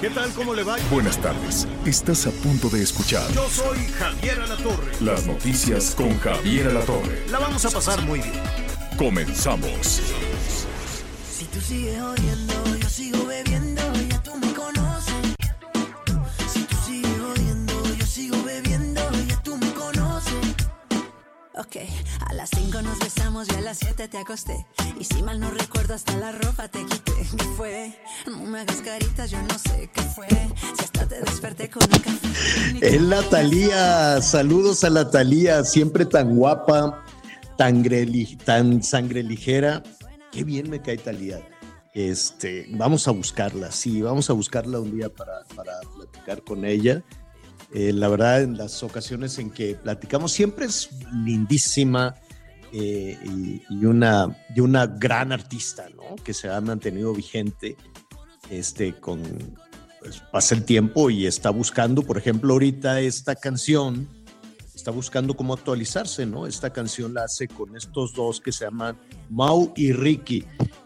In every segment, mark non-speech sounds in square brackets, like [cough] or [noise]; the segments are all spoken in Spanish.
¿Qué tal? ¿Cómo le va? Buenas tardes. Estás a punto de escuchar Yo soy Javier Alatorre. las noticias con Javier Alatorre. La vamos a pasar muy bien. Comenzamos. Si tú sigues oyendo, yo sigo bebiendo, ya tú me conoces. Si tú sigues oyendo, yo sigo bebiendo, ya tú me conoces. Ok, a las 5 nos besamos y a las 7 te acosté. Y si mal no recuerdo, hasta la ropa te quité. ¿Qué fue? No me hagas caritas, yo no sé qué fue. Si hasta te desperté con un café. Es la Talía, saludos a la Talía, siempre tan guapa, tan, tan sangre ligera. Qué bien me cae Talía. Este, vamos a buscarla, sí, vamos a buscarla un día para platicar con ella. Eh, la verdad, en las ocasiones en que platicamos, siempre es lindísima eh, y, y una, y una gran artista, ¿no? Que se ha mantenido vigente este, con, pues, pasa el tiempo y está buscando, por ejemplo, ahorita esta canción, está buscando cómo actualizarse, ¿no? Esta canción la hace con estos dos que se llaman Mau y Ricky.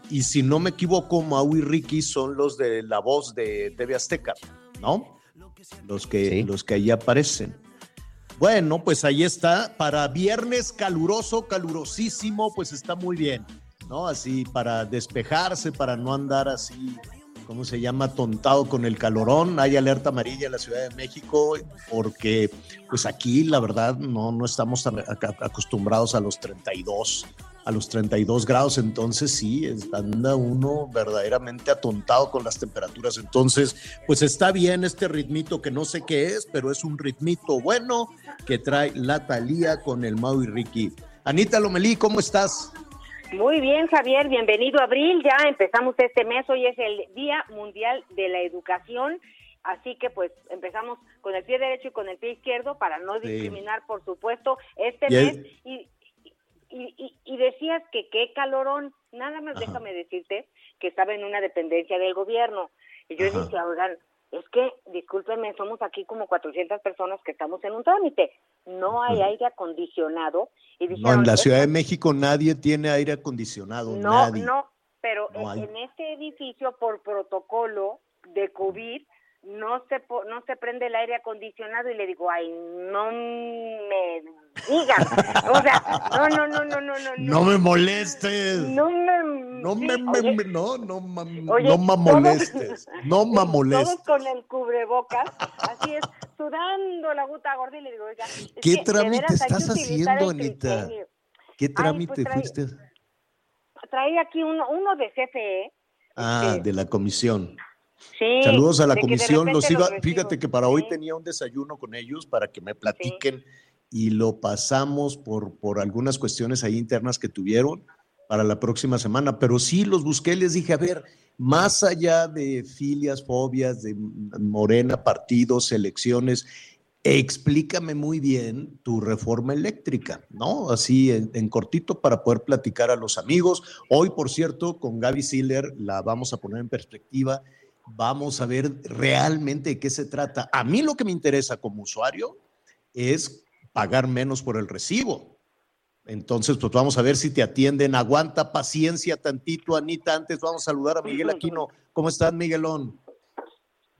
Y si no me equivoco, Mau y Ricky son los de la voz de TV Azteca, ¿no? Los que, los que ahí aparecen. Bueno, pues ahí está. Para viernes caluroso, calurosísimo, pues está muy bien, ¿no? Así para despejarse, para no andar así, ¿cómo se llama? Tontado con el calorón. Hay alerta amarilla en la Ciudad de México porque, pues aquí, la verdad, no, no estamos acostumbrados a los 32, a los 32 grados. Entonces, sí, anda uno verdaderamente atontado con las temperaturas. Entonces, pues está bien este ritmito que no sé qué es, pero es un ritmito bueno que trae la Talía con el Mau y Ricky. Anita Lomelí, ¿cómo estás? Muy bien, Javier, bienvenido a abril. Ya empezamos este mes, hoy es el Día Mundial de la Educación. Así que pues empezamos con el pie derecho y con el pie izquierdo para no Sí. discriminar, por supuesto, este Y mes. Y, y, y- y decías que qué calorón. Nada más Ajá. déjame decirte que estaba en una dependencia del gobierno. Y yo Ajá. dije, oigan, es que, discúlpenme, somos aquí como 400 personas que estamos en un trámite. No hay aire acondicionado. Y No, dijeron, en la "Es Ciudad de México nadie tiene aire acondicionado, no, nadie. no, pero No en, en este edificio por protocolo de COVID no se po- no se prende el aire acondicionado y le digo, ay, no me digan. O sea, no, no, no, no, no, no. No me molestes. No me... No sí, me, me- oye, me- no, no, ma- oye, no me todos- molestes. No me Todos molestes. con el cubrebocas, así es, sudando la gota gorda y le digo, oiga, ¿Qué trámite que estás haciendo, Anita? ¿Qué pues trámite trae- fuiste? Trae aquí uno, uno de CFE. Ah, este, de la comisión. Sí, Saludos a la comisión. Los iba, los fíjate que para hoy Sí. tenía un desayuno con ellos para que me platiquen y lo pasamos por, por algunas cuestiones ahí internas que tuvieron para la próxima semana. Pero sí los busqué, les dije, a ver, más allá de filias, fobias, de Morena, partidos, elecciones, explícame muy bien tu reforma eléctrica, ¿no? Así en, en cortito para poder platicar a los amigos. Hoy, por cierto, con Gaby Siller la vamos a poner en perspectiva. Vamos a ver realmente de qué se trata. A mí lo que me interesa como usuario es pagar menos por el recibo. Entonces, pues vamos a ver si te atienden. Aguanta paciencia tantito, Anita. Antes vamos a saludar a Miguel Aquino. ¿Cómo estás, Miguelón?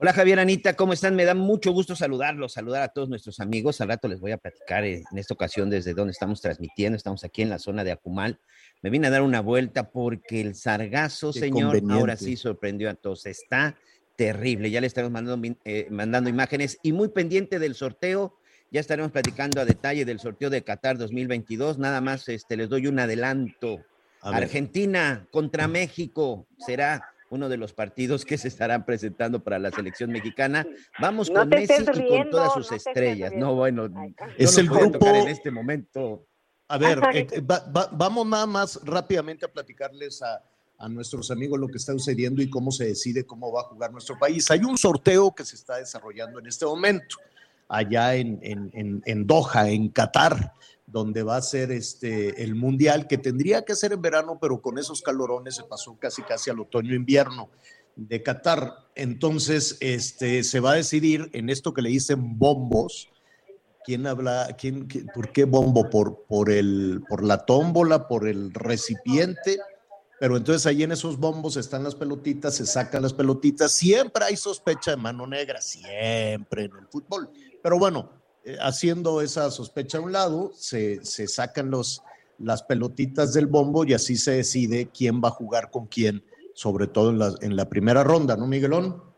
Hola Javier, Anita, ¿cómo están? Me da mucho gusto saludarlos, saludar a todos nuestros amigos. Al rato les voy a platicar en esta ocasión desde donde estamos transmitiendo. Estamos aquí en la zona de Acumal. Me vine a dar una vuelta porque el sargazo, Qué señor, ahora sí sorprendió a todos. Está terrible. Ya le estamos mandando, min- eh, mandando imágenes y muy pendiente del sorteo. Ya estaremos platicando a detalle del sorteo de Qatar 2022. Nada más este, les doy un adelanto. Argentina contra México será uno de los partidos que se estarán presentando para la selección mexicana. Vamos No con Messi y con todas sus no estrellas. No, bueno, Ay, yo Es no el grupo- en este momento. A ver, eh, va- va- vamos nada más rápidamente a platicarles a, a nuestros amigos lo que está sucediendo y cómo se decide cómo va a jugar nuestro país. Hay un sorteo que se está desarrollando en este momento, allá en, en, en, en Doha, en Qatar, donde va a ser este, el Mundial, que tendría que ser en verano, pero con esos calorones se pasó casi casi al otoño-invierno de Qatar. Entonces, este, se va a decidir en esto que le dicen bombos, ¿Quién habla? ¿Por qué bombo? ¿Por, por, el, ¿Por la tómbola? ¿Por el recipiente? Pero entonces ahí en esos bombos están las pelotitas, se sacan las pelotitas. Siempre hay sospecha de mano negra, siempre en el fútbol. Pero bueno, eh, haciendo esa sospecha a un lado, se, se sacan los, las pelotitas del bombo y así se decide quién va a jugar con quién, sobre todo en la, en la primera ronda, ¿no, Miguelón?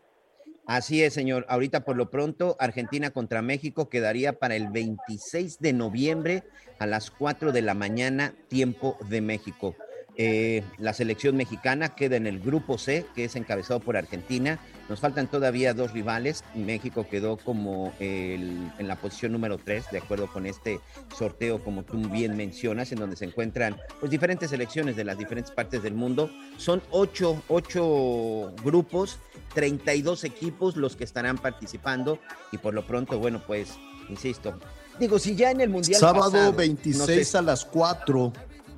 Así es, señor. Ahorita por lo pronto, Argentina contra México quedaría para el 26 de noviembre a las 4 de la mañana, tiempo de México. Eh, la selección mexicana queda en el grupo C, que es encabezado por Argentina. Nos faltan todavía dos rivales. México quedó como el- en la posición número 3, de acuerdo con este sorteo, como tú bien mencionas, en donde se encuentran pues, diferentes selecciones de las diferentes partes del mundo. Son ocho, ocho grupos 32 equipos los que estarán participando y por lo pronto, bueno, pues, insisto, digo, si ya en el Mundial Sábado pasado, 26 no a las 4.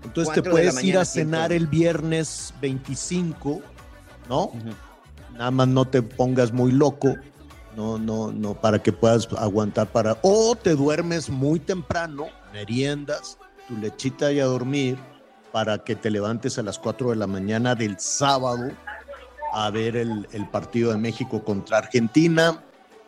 Entonces te puedes ir a cenar tiempo. el viernes 25, ¿no? Nada más no te pongas muy loco, no, no, no, para que puedas aguantar para. O te duermes muy temprano, meriendas, tu lechita y a dormir, para que te levantes a las 4 de la mañana del sábado a ver el, el partido de México contra Argentina.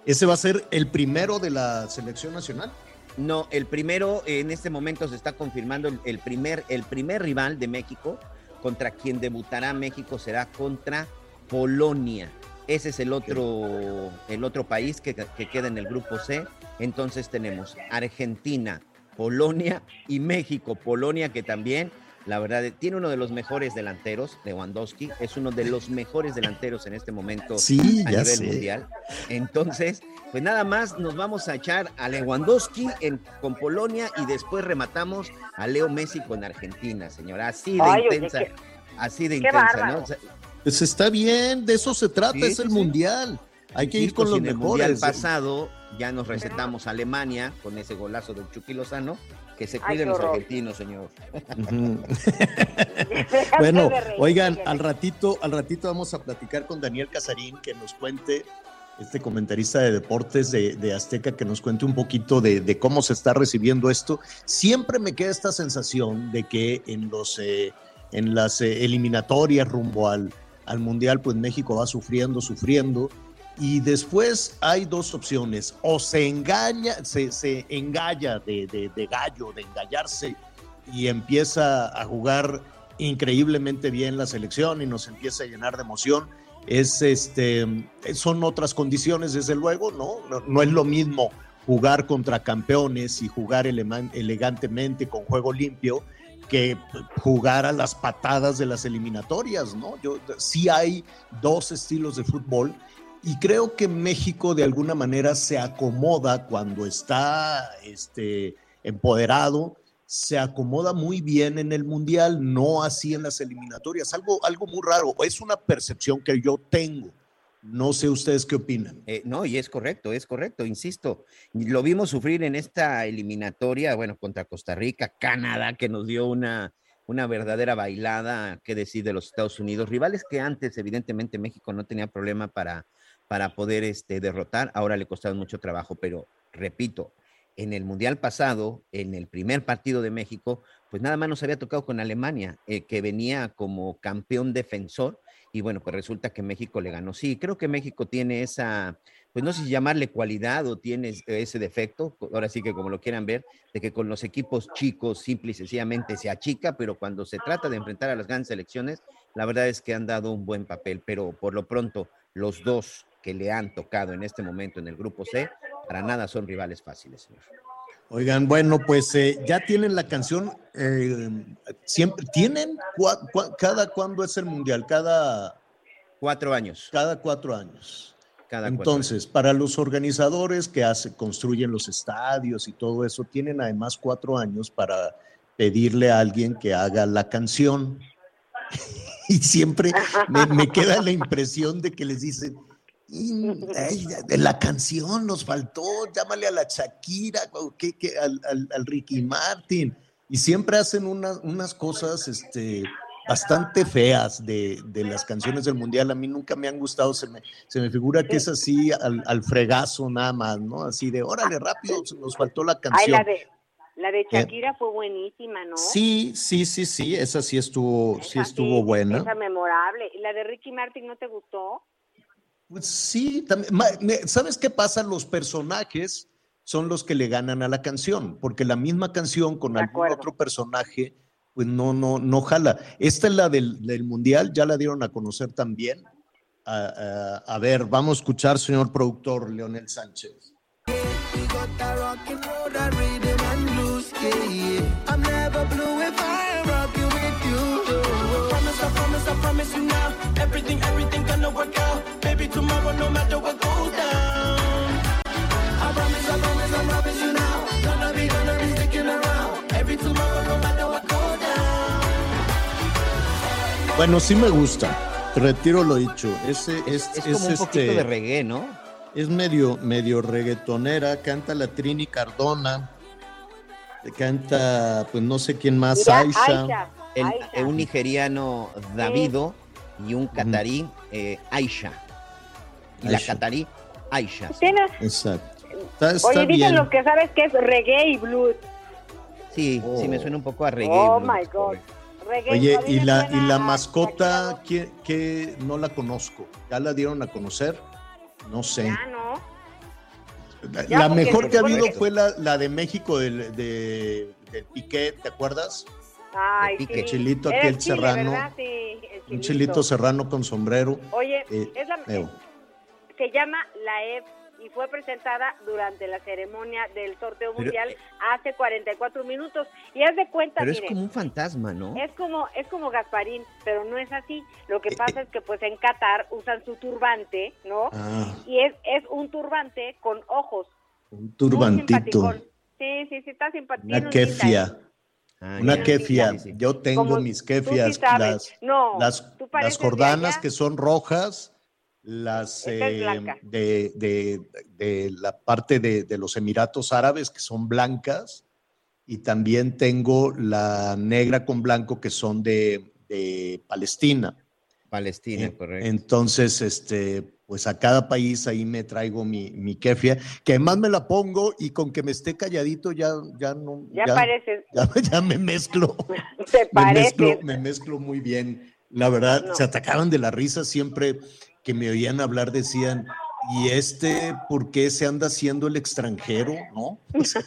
Ese va a ser el primero de la selección nacional. No, el primero, en este momento se está confirmando el, el primer, el primer rival de México contra quien debutará México será contra Polonia. Ese es el otro, el otro país que, que queda en el grupo C. Entonces tenemos Argentina, Polonia y México. Polonia que también, la verdad, tiene uno de los mejores delanteros, Lewandowski, es uno de los mejores delanteros en este momento Sí, a ya nivel sé. mundial. Entonces, pues nada más nos vamos a echar a Lewandowski en, con Polonia y después rematamos a Leo Messi con Argentina, señora. Así de Ay, oye, intensa, qué- así de intensa, bárbaro. ¿no? Pues está bien, de eso se trata, Sí, es el sí. mundial. Hay que ir con los en el mundial mejores. pasado ya nos recetamos a Alemania con ese golazo del Chucky Lozano. Que se cuiden los horror. argentinos, señor. [laughs] [laughs] Bueno, oigan, al ratito, al ratito vamos a platicar con Daniel Casarín que nos cuente, este comentarista de deportes de, de Azteca, que nos cuente un poquito de, de cómo se está recibiendo esto. Siempre me queda esta sensación de que en los eh, en las eh, eliminatorias rumbo al, al Mundial, pues México va sufriendo, sufriendo. Y después hay dos opciones, o se engaña, se, se engalla de, gallo, de engallarse, y empieza a jugar increíblemente bien la selección y nos empieza a llenar de emoción. Es este, son otras condiciones, desde luego, ¿no? No, no es lo mismo jugar contra campeones y jugar elegantemente con juego limpio que jugar a las patadas de las eliminatorias, ¿no? Yo, sí hay dos estilos de fútbol y creo que México de alguna manera se acomoda cuando está este, empoderado, se acomoda muy bien en el Mundial, no así en las eliminatorias, algo, algo muy raro, es una percepción que yo tengo. No sé ustedes qué opinan. Eh, no, y es correcto, es correcto, insisto. Lo vimos sufrir en esta eliminatoria, bueno, contra Costa Rica, Canadá, que nos dio una, una verdadera bailada, qué decir, de los Estados Unidos. Rivales que antes, evidentemente, México no tenía problema para, para poder este, derrotar, ahora le costaron mucho trabajo, pero repito, en el Mundial pasado, en el primer partido de México, pues nada más nos había tocado con Alemania, eh, que venía como campeón defensor y bueno, pues resulta que México le ganó. Sí, creo que México tiene esa, pues no sé si llamarle cualidad o tiene ese defecto, ahora sí que como lo quieran ver, de que con los equipos chicos simple y sencillamente se achica, pero cuando se trata de enfrentar a las grandes selecciones, la verdad es que han dado un buen papel, pero por lo pronto los dos que le han tocado en este momento en el grupo C, para nada son rivales fáciles, señor. Oigan, bueno, pues eh, ya tienen la canción, eh, siempre, ¿tienen cua- cua- cada cuándo es el mundial? Cada, Cuatro años. cada cuatro años. Cada cuatro Entonces, para los organizadores que hace, construyen los estadios y todo eso, tienen además cuatro años para pedirle a alguien que haga la canción. [laughs] y siempre me, me queda la impresión de que les dicen, "Y, ay, [laughs] de la canción nos faltó, llámale a la Shakira, o qué- qué, al, al- al Ricky Martin. Y siempre hacen unas, unas cosas este, bastante feas de, de las canciones del Mundial. A mí nunca me han gustado, se me, se me figura que es así al, al fregazo nada más, ¿no? Así de, órale, rápido, nos faltó la Ay, canción. la de, la de Shakira fue buenísima, ¿no? Sí, sí, sí, sí, esa sí estuvo, sí Esa estuvo buena. Esa memorable. ¿Y la de Ricky Martin no te gustó? Pues sí, también, ¿sabes qué pasa? Los personajes son los que le ganan a la canción, porque la misma canción con De algún acuerdo. otro personaje, pues no, no, no jala. Esta es la del, del Mundial, ya la dieron a conocer también. A, a- a ver, vamos a escuchar, señor productor Leonel Sánchez. Tomorrow, no matter what goes down. I promise, I promise, I promise you now. Gonna be, gonna be sticking around. Every tomorrow, no matter what goes down. Bueno, sí me gusta. Retiro lo dicho. Ese es, Es es como un poquito este- de reggae, ¿no? es medio, medio reggaetonera, canta la Trini Cardona, canta, pues no sé quién más, Mira, Aisha. Aisha, El- Aisha. un nigeriano, Davido, y un catarí, eh, Aisha. Y la catarí, Aisha. Tienes- Exacto. Está, está Oye, dicen bien. los que sabes que es reggae y blues. Sí, sí, me Oh. suena un poco a reggae. oh blues, my God. correcto. Reggae, Oye, y la, y la mascota, que, que no la conozco? ¿Ya la dieron a conocer? No sé. Ya, ¿no? La, ya, la porque mejor que ha habido que- fue la, la de México del, de, del Piqué, ¿te acuerdas? Ay, pique. sí. El chilito aquel Chile, serrano. el Un chilito serrano con sombrero. Oye, Eh, es la. Se llama la EF y fue presentada durante la ceremonia del sorteo Pero, mundial eh, hace 44 minutos. Y haz de cuenta, Pero es como un fantasma, ¿no? es como es como Gasparín, pero no es así. Lo Eh, que pasa es que pues en Qatar usan su turbante, ¿no? Ah, Y es, es un turbante con ojos. un turbantito. Sí, sí, sí, está simpático. Una kefia. Ah, Una kefia. Yo tengo Como mis kefias. sí sabes. las, no, las, las allá. que son rojas, las eh, de, de- de la parte de, de los Emiratos Árabes que son blancas y también tengo la negra con blanco que son de, de Palestina. Palestina, Eh, correcto. Entonces, este, pues a cada país ahí me traigo mi, mi kefia, que además me la pongo y con que me esté calladito ya, ya no. Ya, pareces, [laughs] ya, ya me mezclo. [laughs] te me mezclo, me mezclo muy bien. La verdad, No. se atacaban de la risa siempre que me oían hablar, decían, ¿y este por qué se anda haciendo el extranjero? ¿No? [laughs] O sea,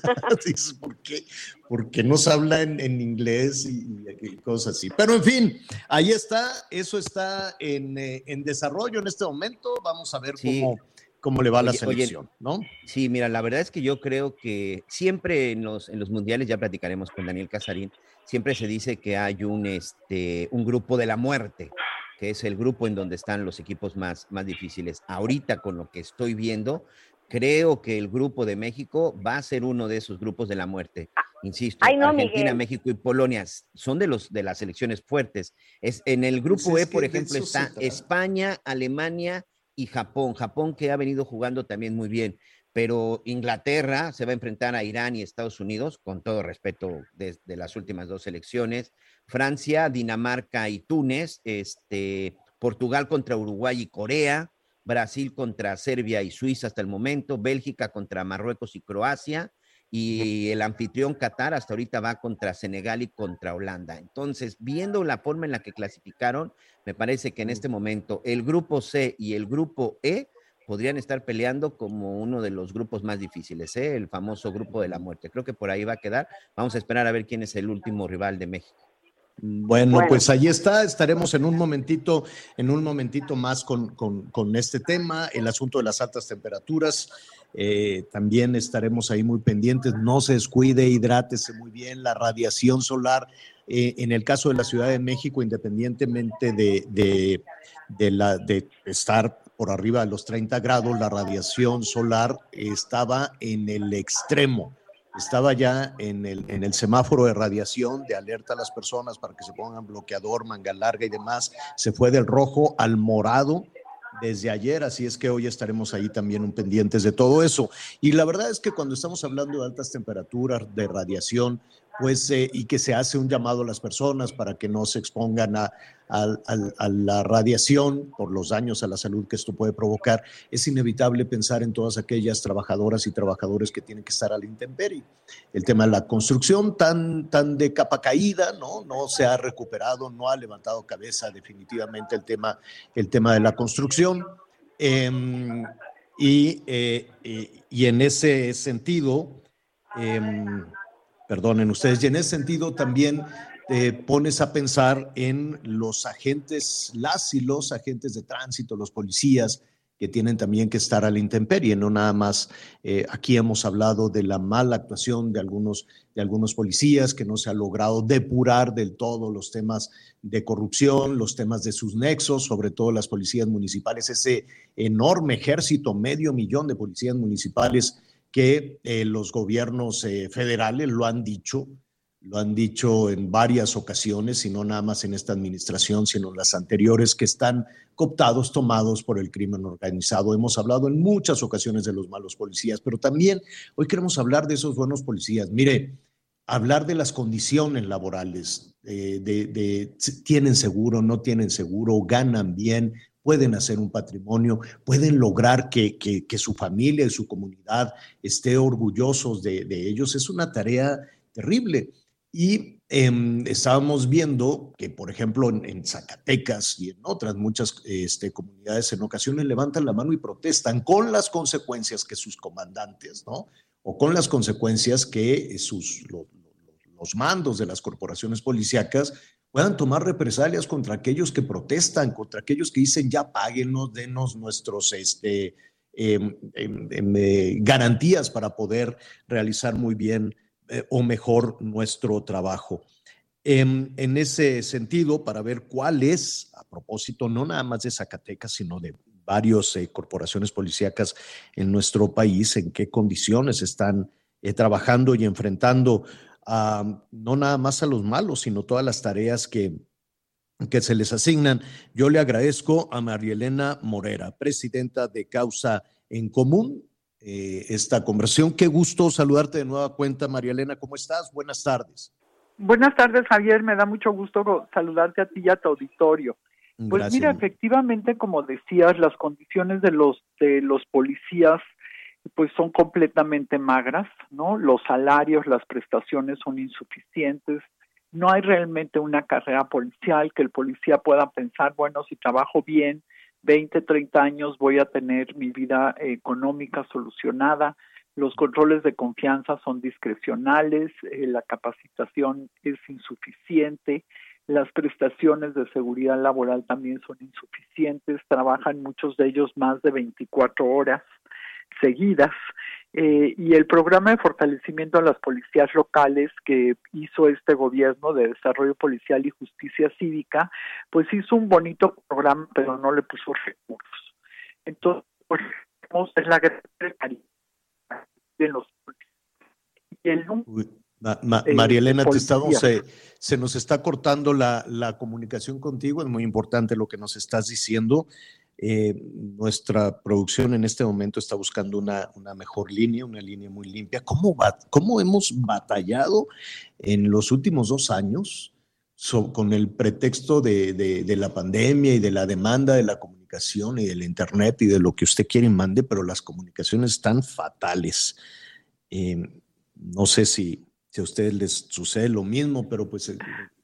¿por qué? Porque nos habla en, en inglés y, y cosas así. Pero en fin, ahí está, eso está en, eh, en desarrollo en este momento. Vamos a ver Sí. cómo, cómo le va a la Oye, oye, selección, ¿no? Sí, mira, la verdad es que yo creo que siempre en los, en los mundiales, ya platicaremos con Daniel Casarín, siempre se dice que hay un, este, un grupo de la muerte, que es el grupo en donde están los equipos más, más difíciles. Ahorita, con lo que estoy viendo, creo que el grupo de México va a ser uno de esos grupos de la muerte. Insisto, Ay, no, Argentina, Miguel. México y Polonia son de los de las selecciones fuertes. Es en el grupo Pues es E, por ejemplo, está. España, Alemania y Japón. Japón que ha venido jugando también muy bien, pero Inglaterra se va a enfrentar a Irán y Estados Unidos, con todo respeto desde las últimas dos elecciones. Francia, Dinamarca y Túnez, este, Portugal contra Uruguay y Corea, Brasil contra Serbia y Suiza hasta el momento, Bélgica contra Marruecos y Croacia, y el anfitrión Qatar hasta ahorita va contra Senegal y contra Holanda. Entonces, viendo la forma en la que clasificaron, me parece que en este momento el grupo C y el grupo E podrían estar peleando como uno de los grupos más difíciles, ¿eh? el famoso grupo de la muerte. Creo que por ahí va a quedar. Vamos a esperar a ver quién es el último rival de México. Bueno, Bueno. pues ahí está, estaremos en un momentito, en un momentito más con, con- con este tema, el asunto de las altas temperaturas. eh, también estaremos ahí muy pendientes, no se descuide, hidrátese muy bien, la radiación solar, eh, en el caso de la Ciudad de México, independientemente de, de, de la, de estar por arriba de los 30 grados, la radiación solar estaba en el extremo estaba ya en el, en el semáforo de radiación de alerta a las personas para que se pongan bloqueador, manga larga y demás. Se fue del rojo al morado desde ayer, así es que hoy estaremos ahí también un pendientes de todo eso. Y la verdad es que cuando estamos hablando de altas temperaturas, de radiación, pues, eh, y que se hace un llamado a las personas para que no se expongan a, a- a- a la radiación por los daños a la salud que esto puede provocar, es inevitable pensar en todas aquellas trabajadoras y trabajadores que tienen que estar a la intemperie. El tema de la construcción tan, tan de capa caída, ¿no? No se ha recuperado, no ha levantado cabeza definitivamente el tema, el tema de la construcción. Em, y, eh, eh, y en ese sentido, em, perdonen ustedes, y en ese sentido también te pones a pensar en los agentes, las y los agentes de tránsito, los policías, que tienen también que estar a la intemperie, no nada más. eh, aquí hemos hablado de la mala actuación de algunos, de algunos policías, que no se ha logrado depurar del todo los temas de corrupción, los temas de sus nexos, sobre todo las policías municipales, ese enorme ejército, medio millón de policías municipales que eh, los gobiernos eh, federales lo han dicho, lo han dicho en varias ocasiones, y no nada más en esta administración, sino en las anteriores, que están cooptados, tomados por el crimen organizado. Hemos hablado en muchas ocasiones de los malos policías, pero también hoy queremos hablar de esos buenos policías. Mire, hablar de las condiciones laborales, eh, de, de tienen seguro, no tienen seguro, ganan bien, pueden hacer un patrimonio, pueden lograr que, que- su familia y su comunidad esté orgullosos de, ellos. Es una tarea terrible. Y em, estábamos viendo que, por ejemplo, en, Zacatecas y en otras muchas este, comunidades en ocasiones levantan la mano y protestan con las consecuencias que sus comandantes, ¿no? O con las consecuencias que sus, lo- lo- los mandos de las corporaciones policíacas puedan tomar represalias contra aquellos que protestan, contra aquellos que dicen ya páguenos, denos nuestros este, em, em, em, eh, garantías para poder realizar muy bien eh, o mejor nuestro trabajo. En ese sentido, para ver cuál es, a propósito, no nada más de Zacatecas, sino de varias corporaciones policíacas en nuestro país, en qué condiciones están eh, trabajando y enfrentando no nada más a los malos, sino todas las tareas que, que se les asignan. Yo le agradezco a María Elena Morera, presidenta de Causa en Común, eh, esta conversación. Qué gusto saludarte de nueva cuenta, María Elena. ¿Cómo estás? Buenas tardes. Buenas tardes, Javier. Me da mucho gusto saludarte a ti y a tu auditorio. Pues Gracias. mira, efectivamente, como decías, las condiciones de los de los policías pues son completamente magras, ¿no? Los salarios, las prestaciones son insuficientes. No hay realmente una carrera policial que el policía pueda pensar, bueno, si trabajo bien, 20, 30 años voy a tener mi vida eh, económica solucionada. Los controles de confianza son discrecionales, eh, la capacitación es insuficiente, las prestaciones de seguridad laboral también son insuficientes, trabajan muchos de ellos más de 24 horas seguidas eh, y el programa de fortalecimiento a las policías locales que hizo este gobierno de desarrollo policial y justicia cívica, pues hizo un bonito programa, pero no le puso recursos. Entonces, pues, es la gran de los y el Uy, Ma- Ma- eh, María Elena, te estamos, se, se nos está cortando la, la comunicación contigo. Es muy importante lo que nos estás diciendo. Eh, nuestra producción en este momento está buscando una, una mejor línea, una línea muy limpia. ¿Cómo, cómo hemos batallado en los últimos dos años so- con el pretexto de, de- de la pandemia y de la demanda de la comunicación y del Internet y de lo que usted quiere y mande, pero las comunicaciones están fatales. Eh, no sé si, si a ustedes les sucede lo mismo, pero pues eh,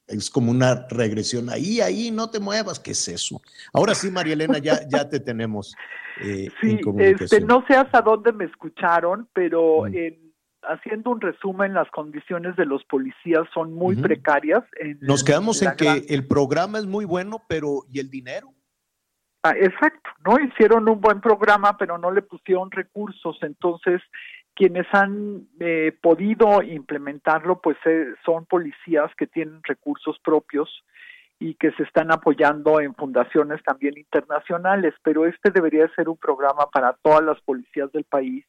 es como una regresión. Ahí, ahí, no te muevas. ¿Qué es eso? Ahora sí, María Elena, ya, ya te tenemos eh, Sí, este, no sé hasta dónde me escucharon, pero Mm. en- haciendo un resumen, las condiciones de los policías son muy precarias. En Nos quedamos en que gran- el programa es muy bueno, pero ¿y el dinero? Ah, exacto, ¿no? Hicieron un buen programa, pero no le pusieron recursos. Entonces, quienes han eh, podido implementarlo, pues eh, son policías que tienen recursos propios y que se están apoyando en fundaciones también internacionales, pero este debería ser un programa para todas las policías del país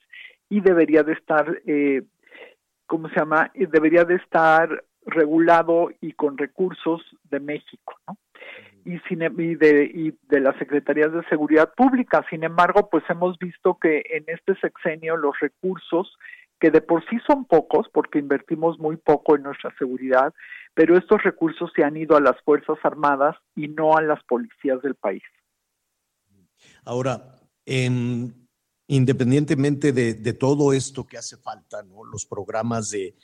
y debería de estar eh, ¿cómo se llama? Y debería de estar regulado y con recursos de México, ¿no? Y, de, las Secretarías de Seguridad Pública. Sin embargo, pues hemos visto que en este sexenio los recursos, que de por sí son pocos, porque invertimos muy poco en nuestra seguridad, pero estos recursos se han ido a las Fuerzas Armadas y no a las policías del país. Ahora, em, independientemente de, todo esto que hace falta, los programas de,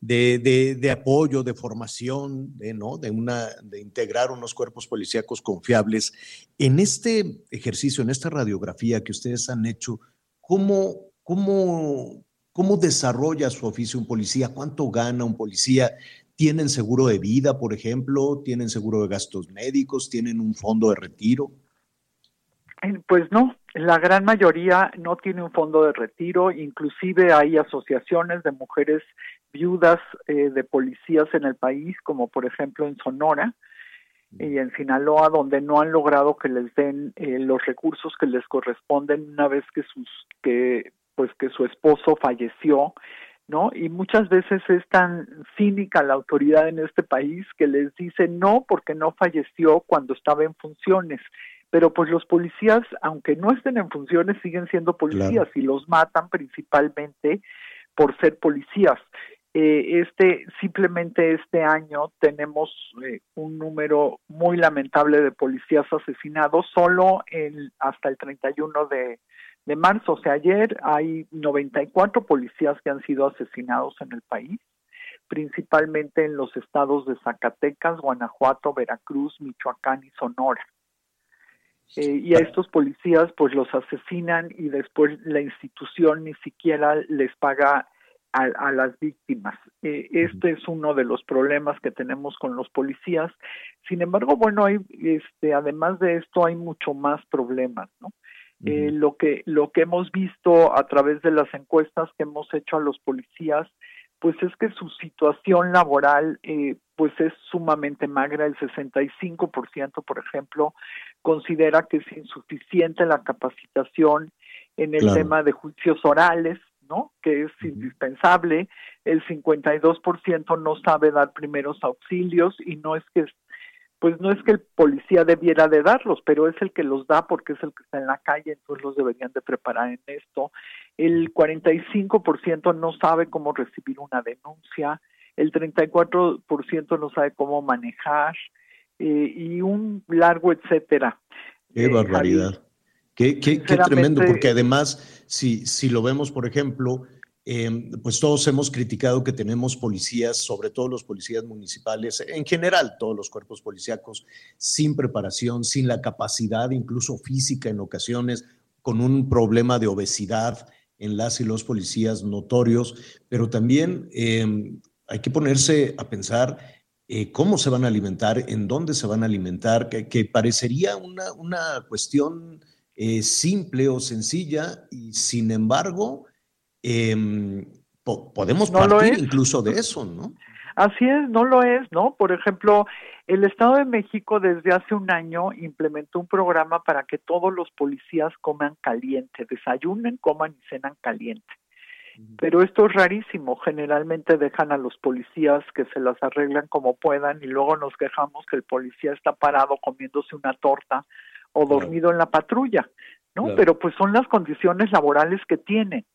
de, de, de apoyo, de formación, de, ¿no? de, una, de integrar unos cuerpos policíacos confiables, en este ejercicio, en esta radiografía que ustedes han hecho, ¿cómo, cómo, cómo desarrolla su oficio un policía? ¿Cuánto gana un policía? ¿Tienen seguro de vida, por ejemplo? ¿Tienen seguro de gastos médicos? ¿Tienen un fondo de retiro? Pues no, la gran mayoría no tiene un fondo de retiro, inclusive hay asociaciones de mujeres viudas eh, de policías en el país, como por ejemplo en Sonora y en Sinaloa, donde no han logrado que les den eh, los recursos que les corresponden una vez que sus que pues que su esposo falleció, ¿no? Y muchas veces es tan cínica la autoridad en este país que les dice no porque no falleció cuando estaba en funciones pero pues los policías, aunque no estén en funciones, siguen siendo policías claro. y los matan principalmente por ser policías. Eh, este simplemente este año tenemos eh, un número muy lamentable de policías asesinados solo en, hasta el 31 de, de marzo, o sea, ayer hay 94 policías que han sido asesinados en el país principalmente en los estados de Zacatecas, Guanajuato, Veracruz, Michoacán y Sonora. Eh, y a estos policías pues los asesinan y después la institución ni siquiera les paga a, a las víctimas. Eh, este es uno de los problemas que tenemos con los policías. Sin embargo, bueno, hay, este, además de esto hay mucho más problemas, ¿no? Eh, lo que lo que hemos visto a través de las encuestas que hemos hecho a los policías pues es que su situación laboral eh, pues es sumamente magra, el 65% por ejemplo considera que es insuficiente la capacitación en el claro. tema de juicios orales, ¿no? Que es uh -huh. indispensable, el 52% no sabe dar primeros auxilios y no es que pues no es que el policía debiera de darlos, pero es el que los da porque es el que está en la calle, entonces los deberían de preparar en esto. El 45% no sabe cómo recibir una denuncia, el 34% no sabe cómo manejar eh, y un largo etcétera. Qué eh, barbaridad. Qué, qué, qué, tremendo, porque además, si, si lo vemos, por ejemplo, eh, pues todos hemos criticado que tenemos policías, sobre todo los policías municipales, en general todos los cuerpos policíacos, sin preparación, sin la capacidad incluso física en ocasiones, con un problema de obesidad en las y los policías notorios, pero también eh, hay que ponerse a pensar eh, cómo se van a alimentar, en dónde se van a alimentar, que, que parecería una, una cuestión eh, simple o sencilla y sin embargo eh, po podemos no partir incluso de eso, ¿no? Así es, no lo es, ¿no? Por ejemplo, el Estado de México desde hace un año implementó un programa para que todos los policías coman caliente, desayunen, coman y cenan caliente. Pero esto es rarísimo, generalmente dejan a los policías que se las arreglan como puedan y luego nos quejamos que el policía está parado comiéndose una torta o dormido claro. en la patrulla, ¿no? Claro. Pero pues son las condiciones laborales que tienen.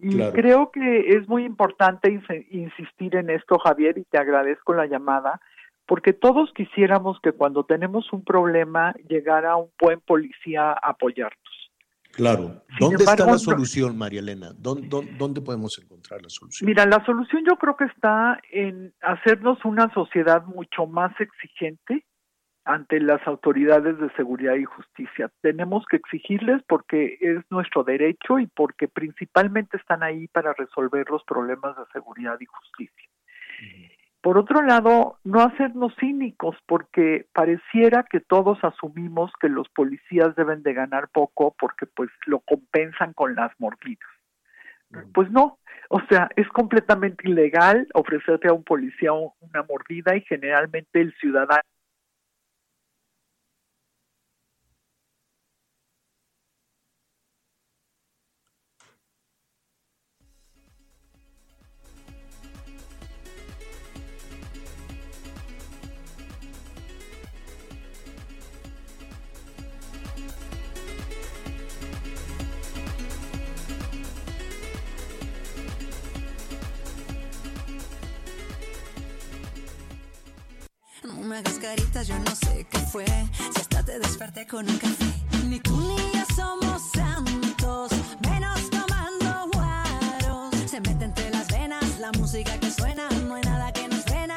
Y claro. creo que es muy importante insistir en esto, Javier, y te agradezco la llamada, porque todos quisiéramos que cuando tenemos un problema llegara un buen policía a apoyarnos. Claro. ¿Dónde embargo, está la solución, María Elena? ¿Dónde, ¿Dónde, ¿Dónde, podemos encontrar la solución? Mira, la solución yo creo que está en hacernos una sociedad mucho más exigente ante las autoridades de seguridad y justicia. Tenemos que exigirles porque es nuestro derecho y porque principalmente están ahí para resolver los problemas de seguridad y justicia. Por otro lado, no hacernos cínicos porque pareciera que todos asumimos que los policías deben de ganar poco porque pues lo compensan con las mordidas. Pues no, o sea, es completamente ilegal ofrecerte a un policía una mordida y generalmente el ciudadano hagas caritas, yo no sé qué fue. Si hasta te desperté con un café. Ni tú ni yo somos santos, menos tomando guaros. Se mete entre las venas la música que suena, no hay nada que nos frena.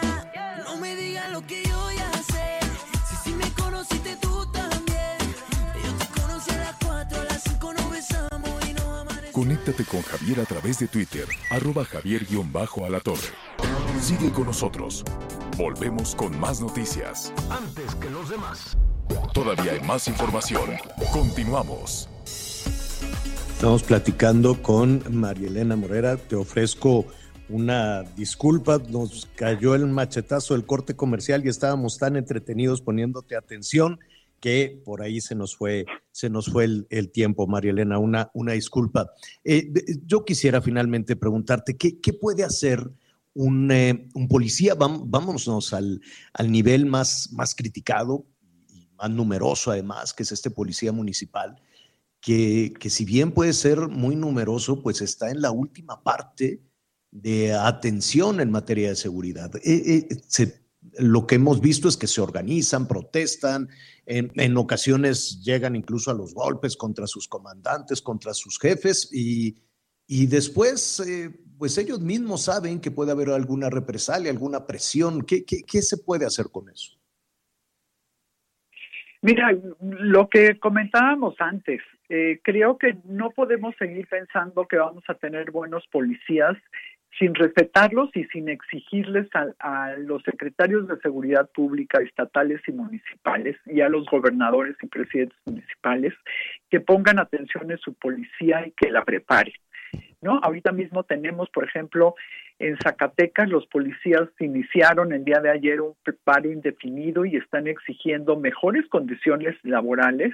No me digas lo que yo ya sé. Si si me conociste tú también. Yo te conocí a las 4, a las 5 nos besamos y no amanecimos. Conéctate con Javier a través de Twitter, arroba javier-alatorre. Sigue con nosotros. Volvemos con más noticias. Antes que los demás. Todavía hay más información. Continuamos. Estamos platicando con María Elena Morera. Te ofrezco una disculpa. Nos cayó el machetazo del corte comercial y estábamos tan entretenidos poniéndote atención que por ahí se nos fue, se nos fue el, el tiempo, María Elena. Una, una disculpa. Eh, yo quisiera finalmente preguntarte, ¿qué, qué puede hacer un, eh, un policía? Vámonos al, al nivel más, más criticado y más numeroso además, que es este policía municipal que, que si bien puede ser muy numeroso, pues está en la última parte de atención en materia de seguridad. Eh, eh, lo que hemos visto es que se organizan, protestan, en, ocasiones llegan incluso a los golpes contra sus comandantes, contra sus jefes y, y después, pues ellos mismos saben que puede haber alguna represalia, alguna presión. ¿Qué, qué, qué se puede hacer con eso? Mira, lo que comentábamos antes, eh, creo que no podemos seguir pensando que vamos a tener buenos policías sin respetarlos y sin exigirles a, a los secretarios de seguridad pública estatales y municipales y a los gobernadores y presidentes municipales que pongan atención en su policía y que la preparen. ¿No? Ahorita mismo tenemos, por ejemplo, en Zacatecas los policías iniciaron el día de ayer un paro indefinido y están exigiendo mejores condiciones laborales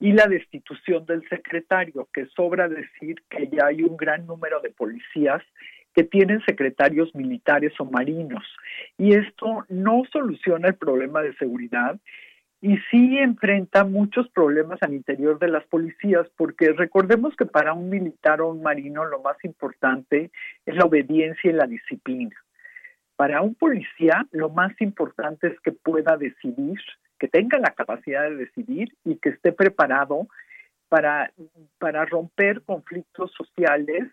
y la destitución del secretario, que sobra decir que ya hay un gran número de policías que tienen secretarios militares o marinos. Y esto no soluciona el problema de seguridad y sí enfrenta muchos problemas al interior de las policías, porque recordemos que para un militar o un marino lo más importante es la obediencia y la disciplina. Para un policía lo más importante es que pueda decidir, que tenga la capacidad de decidir y que esté preparado para, para romper conflictos sociales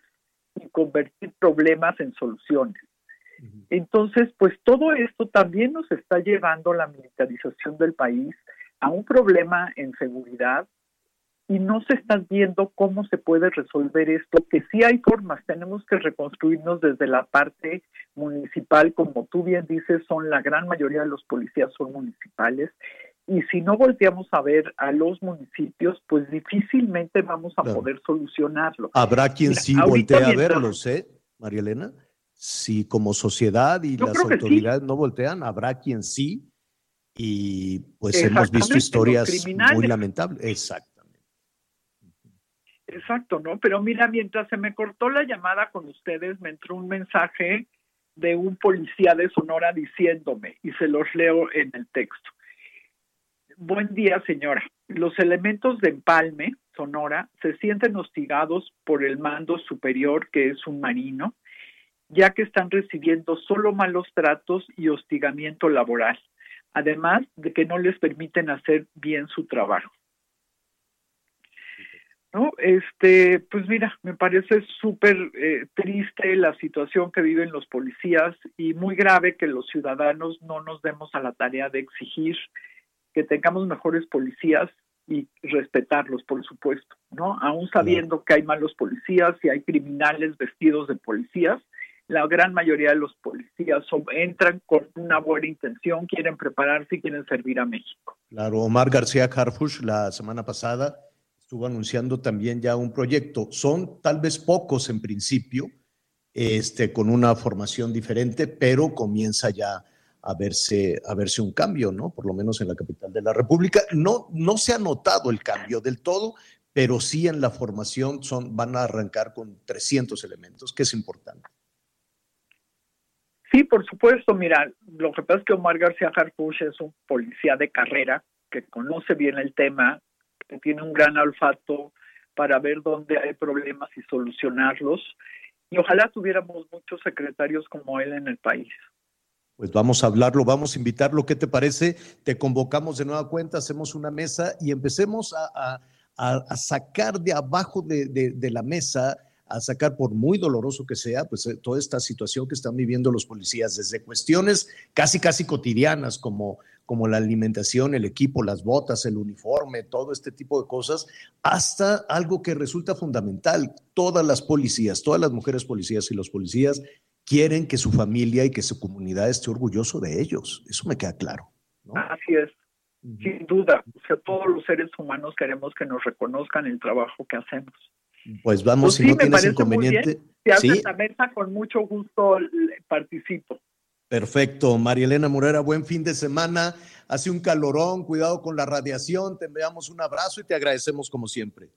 y convertir problemas en soluciones. Entonces, pues todo esto también nos está llevando la militarización del país a un problema en seguridad y no se está viendo cómo se puede resolver esto, que sí hay formas, tenemos que reconstruirnos desde la parte municipal, como tú bien dices, son la gran mayoría de los policías son municipales, y si no volteamos a ver a los municipios, pues difícilmente vamos a Claro. poder solucionarlo. Habrá quien Mira, sí voltea a verlos, ¿eh, María Elena? Si como sociedad y Yo las sí. autoridades no voltean, habrá quien sí. Y pues hemos visto historias muy lamentables. Exactamente. Exacto, ¿no? Pero mira, mientras se me cortó la llamada con ustedes, me entró un mensaje de un policía de Sonora diciéndome, y se los leo en el texto. Buen día, señora. Los elementos de Empalme, Sonora, se sienten hostigados por el mando superior, que es un marino, ya que están recibiendo solo malos tratos y hostigamiento laboral, además de que no les permiten hacer bien su trabajo. ¿no? Este, pues mira, me parece súper eh, triste la situación que viven los policías y muy grave que los ciudadanos no nos demos a la tarea de exigir que tengamos mejores policías y respetarlos, por supuesto, ¿no? Aún sabiendo que hay malos policías y hay criminales vestidos de policías, la gran mayoría de los policías entran con una buena intención, quieren prepararse y quieren servir a México. Claro, Omar García Harfush la semana pasada estuvo anunciando también ya un proyecto. Son tal vez pocos en principio, este, con una formación diferente, pero comienza ya a verse, a verse un cambio, ¿no? Por lo menos en la capital de la República. No, no se ha notado el cambio del todo, pero sí en la formación son, van a arrancar con 300 elementos, que es importante. Sí, por supuesto. Mira, lo que pasa es que Omar García Harfuch es un policía de carrera que conoce bien el tema, que tiene un gran olfato para ver dónde hay problemas y solucionarlos. Y ojalá tuviéramos muchos secretarios como él en el país. Pues vamos a hablarlo, vamos a invitarlo. ¿Qué te parece? Te convocamos de nueva cuenta, hacemos una mesa y empecemos a, a- a- sacar de abajo de- de la mesa, a sacar, por muy doloroso que sea, pues eh, toda esta situación que están viviendo los policías, desde cuestiones casi, casi cotidianas, como, como la alimentación, el equipo, las botas, el uniforme, todo este tipo de cosas, hasta algo que resulta fundamental. Todas las policías, todas las mujeres policías y los policías quieren que su familia y que su comunidad esté orgulloso de ellos. Eso me queda claro. ¿no? Así es, sin duda. O sea, todos los seres humanos queremos que nos reconozcan el trabajo que hacemos. Pues vamos, Pues si sí, no tienes inconveniente. Si hacen Sí, la mesa, con mucho gusto participo. perfecto. María Elena Morera, buen fin de semana. Hace un calorón, cuidado con la radiación. Te enviamos un abrazo y te agradecemos como siempre.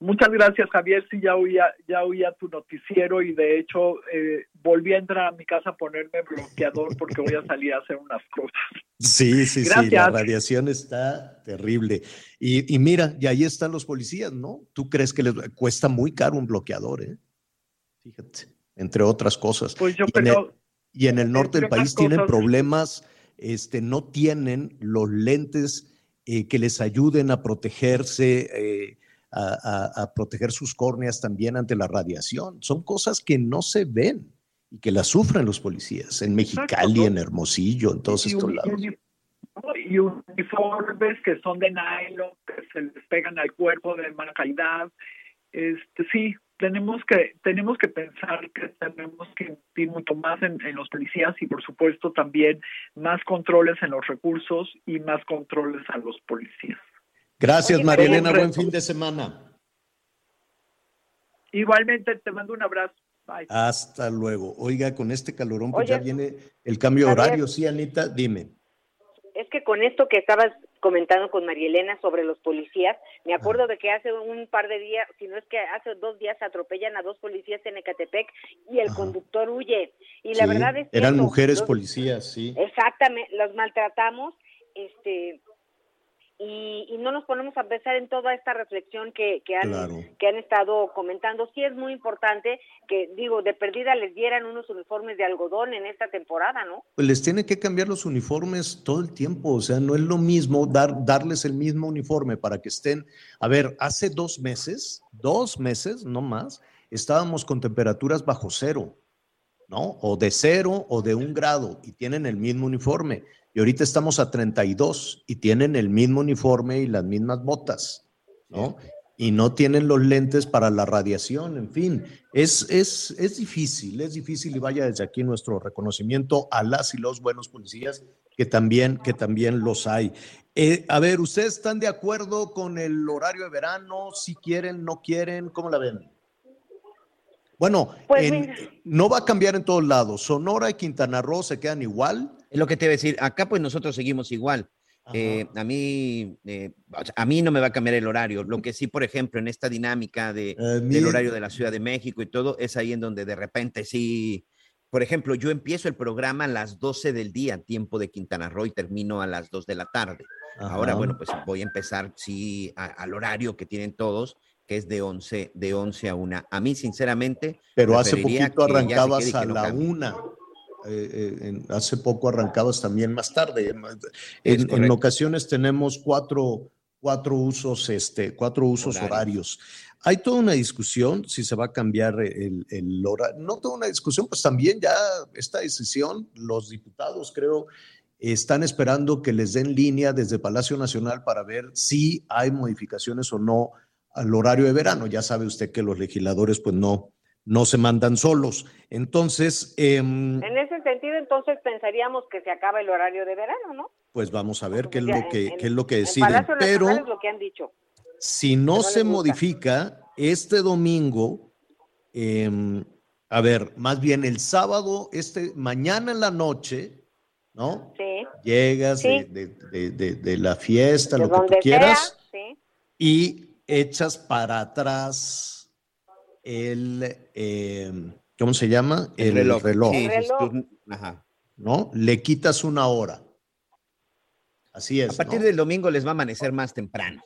Muchas gracias, Javier. Sí, ya oía, ya oía tu noticiero y de hecho eh, volví a entrar a mi casa a ponerme bloqueador porque voy a salir a hacer unas cosas. Sí, sí, sí, la radiación está terrible. Y, y mira, y ahí están los policías, ¿no? ¿Tú crees que les cuesta muy caro un bloqueador, eh? Fíjate, entre otras cosas. Pues yo y, en el, creo, y en el norte del país tienen problemas, este, no tienen los lentes eh, que les ayuden a protegerse, eh, a, a- a proteger sus córneas también ante la radiación. Son cosas que no se ven y que las sufren los policías en Mexicali, ¿no? en Hermosillo, en todos estos lados. y uniformes que son de nylon, que se les pegan al cuerpo de mala calidad. Este, sí, tenemos que tenemos que pensar que tenemos que invertir mucho más en, en los policías y por supuesto también más controles en los recursos y más controles a los policías. Gracias, Oye, María Elena. Buen fin de semana. Igualmente te mando un abrazo. Bye. Hasta luego. Oiga, con este calorón, pues Oye, ya viene el cambio de horario. Sí, Anita, dime. Es que con esto que estabas comentando con María Elena sobre los policías, me acuerdo de que hace un par de días, si no es que hace dos días atropellan a dos policías en Ecatepec y el Ajá. conductor huye. Y la Sí, verdad es que eran eso, mujeres los- policías, sí. Exactamente, los maltratamos, este, y, y no nos ponemos a pensar en toda esta reflexión que, que han Claro. que han estado comentando. Sí es muy importante que, digo, de perdida les dieran unos uniformes de algodón en esta temporada, ¿no? Pues les tiene que cambiar los uniformes todo el tiempo, o sea, no es lo mismo dar, darles el mismo uniforme para que estén, a ver, hace dos meses, dos meses, no más, estábamos con temperaturas bajo cero, ¿no? O de cero o de un grado y tienen el mismo uniforme. Y ahorita estamos a 32 y tienen el mismo uniforme y las mismas botas, ¿no? Y no tienen los lentes para la radiación, en fin, es, es, es difícil, es difícil y vaya desde aquí nuestro reconocimiento a las y los buenos policías que también, que también los hay. Eh, a ver, ¿ustedes están de acuerdo con el horario de verano? Si quieren, no quieren, ¿cómo la ven? Bueno, Pues en- no va a cambiar en todos lados. Sonora y Quintana Roo se quedan igual. Lo que te iba a decir. Acá pues nosotros seguimos igual. Eh, a, mí, eh, a mí no me va a cambiar el horario. Lo que sí, por ejemplo, en esta dinámica del horario de la Ciudad de México y todo, es ahí en donde de repente sí... Por ejemplo, yo empiezo el programa a las 12 del día, tiempo de Quintana Roo, y termino a las 2 de la tarde. Ahora, bueno, pues voy a empezar, sí, al horario que tienen todos, que es de 11, de 11 a 1. A mí, sinceramente, pero hace poquito arrancabas a la 1. Eh, en- hace poco arrancabas también más tarde. En, en ocasiones tenemos cuatro, cuatro usos, este, cuatro usos Horarios. horarios. Hay toda una discusión si se va a cambiar el, el horario. No toda una discusión, pues también ya esta decisión, los diputados creo están esperando que les den línea desde Palacio Nacional para ver si hay modificaciones o no al horario de verano. Ya sabe usted que los legisladores pues no, no se mandan solos. Entonces, em, En ese sentido, entonces pensaríamos que se acaba el horario de verano, ¿no? pues vamos a ver qué es lo que, en- qué es lo que en deciden. Pero es lo que han dicho. si no no se modifica, este domingo, em, a ver, más bien el sábado, este, mañana en la noche, ¿no? Sí. Llegas Sí. de, de- de- la fiesta, lo que tú quieras. sea, sí. y echas para atrás el, eh, ¿cómo se llama? el, reloj. Sí, El sí, reloj. ajá. ¿no? Le quitas una hora. Así es. A partir ¿no? del domingo les va a amanecer más temprano.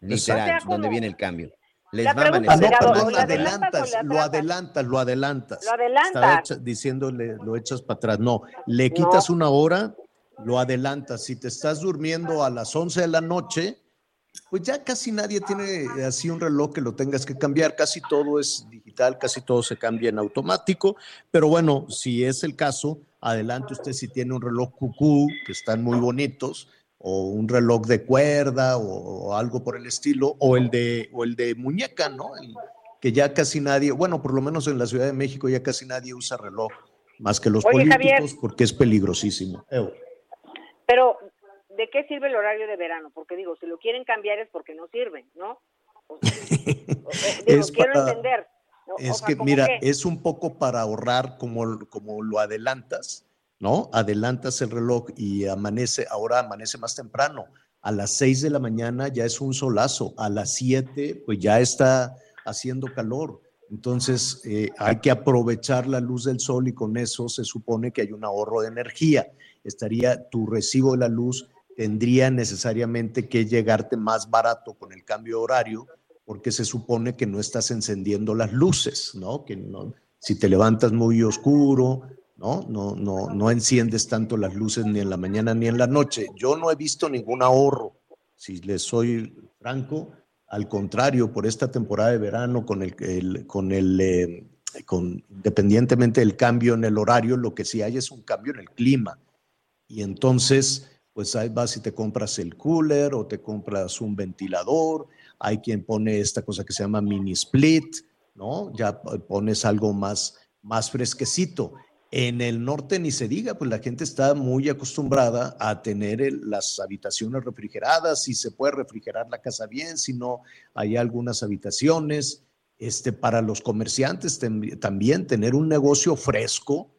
Literal, O sea, donde viene el cambio. les La va a pregunta, Ah, no, amanecer. Perdón, ¿lo la- adelantas lo adelantas, lo adelantas. Lo adelantas. Diciéndole, lo echas para atrás. No, le quitas una hora, lo adelantas. Si te estás durmiendo a las 11 de la noche, pues ya casi nadie tiene así un reloj que lo tengas que cambiar. Casi todo es digital, casi todo se cambia en automático. Pero bueno, si es el caso, adelante usted si tiene un reloj cucú, que están muy bonitos, o un reloj de cuerda o, algo por el estilo, o el de, o el de muñeca, ¿no? El- que ya casi nadie, bueno, por lo menos en la Ciudad de México ya casi nadie usa reloj, más que los Oye, políticos, Javier. porque es peligrosísimo. Ew. Pero, ¿de qué sirve el horario de verano? Porque digo, si lo quieren cambiar es porque no sirven, ¿no? O- o- o- [laughs] digo, Es quiero para- entender. ¿no? O Es sea, que, ¿cómo mira, qué? es un poco para ahorrar como, como lo adelantas, ¿no? Adelantas el reloj y amanece, ahora amanece más temprano. A las 6 de la mañana ya es un solazo, a las 7 pues ya está haciendo calor. Entonces eh, hay que aprovechar la luz del sol y con eso se supone que hay un ahorro de energía. Estaría tu recibo de la luz tendría necesariamente que llegarte más barato con el cambio de horario porque se supone que no estás encendiendo las luces, ¿no? Que no, si te levantas muy oscuro, ¿no? No, no, no enciendes tanto las luces ni en la mañana ni en la noche. Yo no he visto ningún ahorro, si les soy franco, al contrario, por esta temporada de verano, con el, el- con el, eh, con, independientemente del cambio en el horario, lo que sí hay es un cambio en el clima. Y entonces, pues ahí vas y te compras el cooler o te compras un ventilador. Hay quien pone esta cosa que se llama mini split, ¿no? Ya pones algo más, más fresquecito. En el norte ni se diga, pues la gente está muy acostumbrada a tener las habitaciones refrigeradas, si se puede refrigerar la casa bien, si no, hay algunas habitaciones. Este, para los comerciantes también tener un negocio fresco,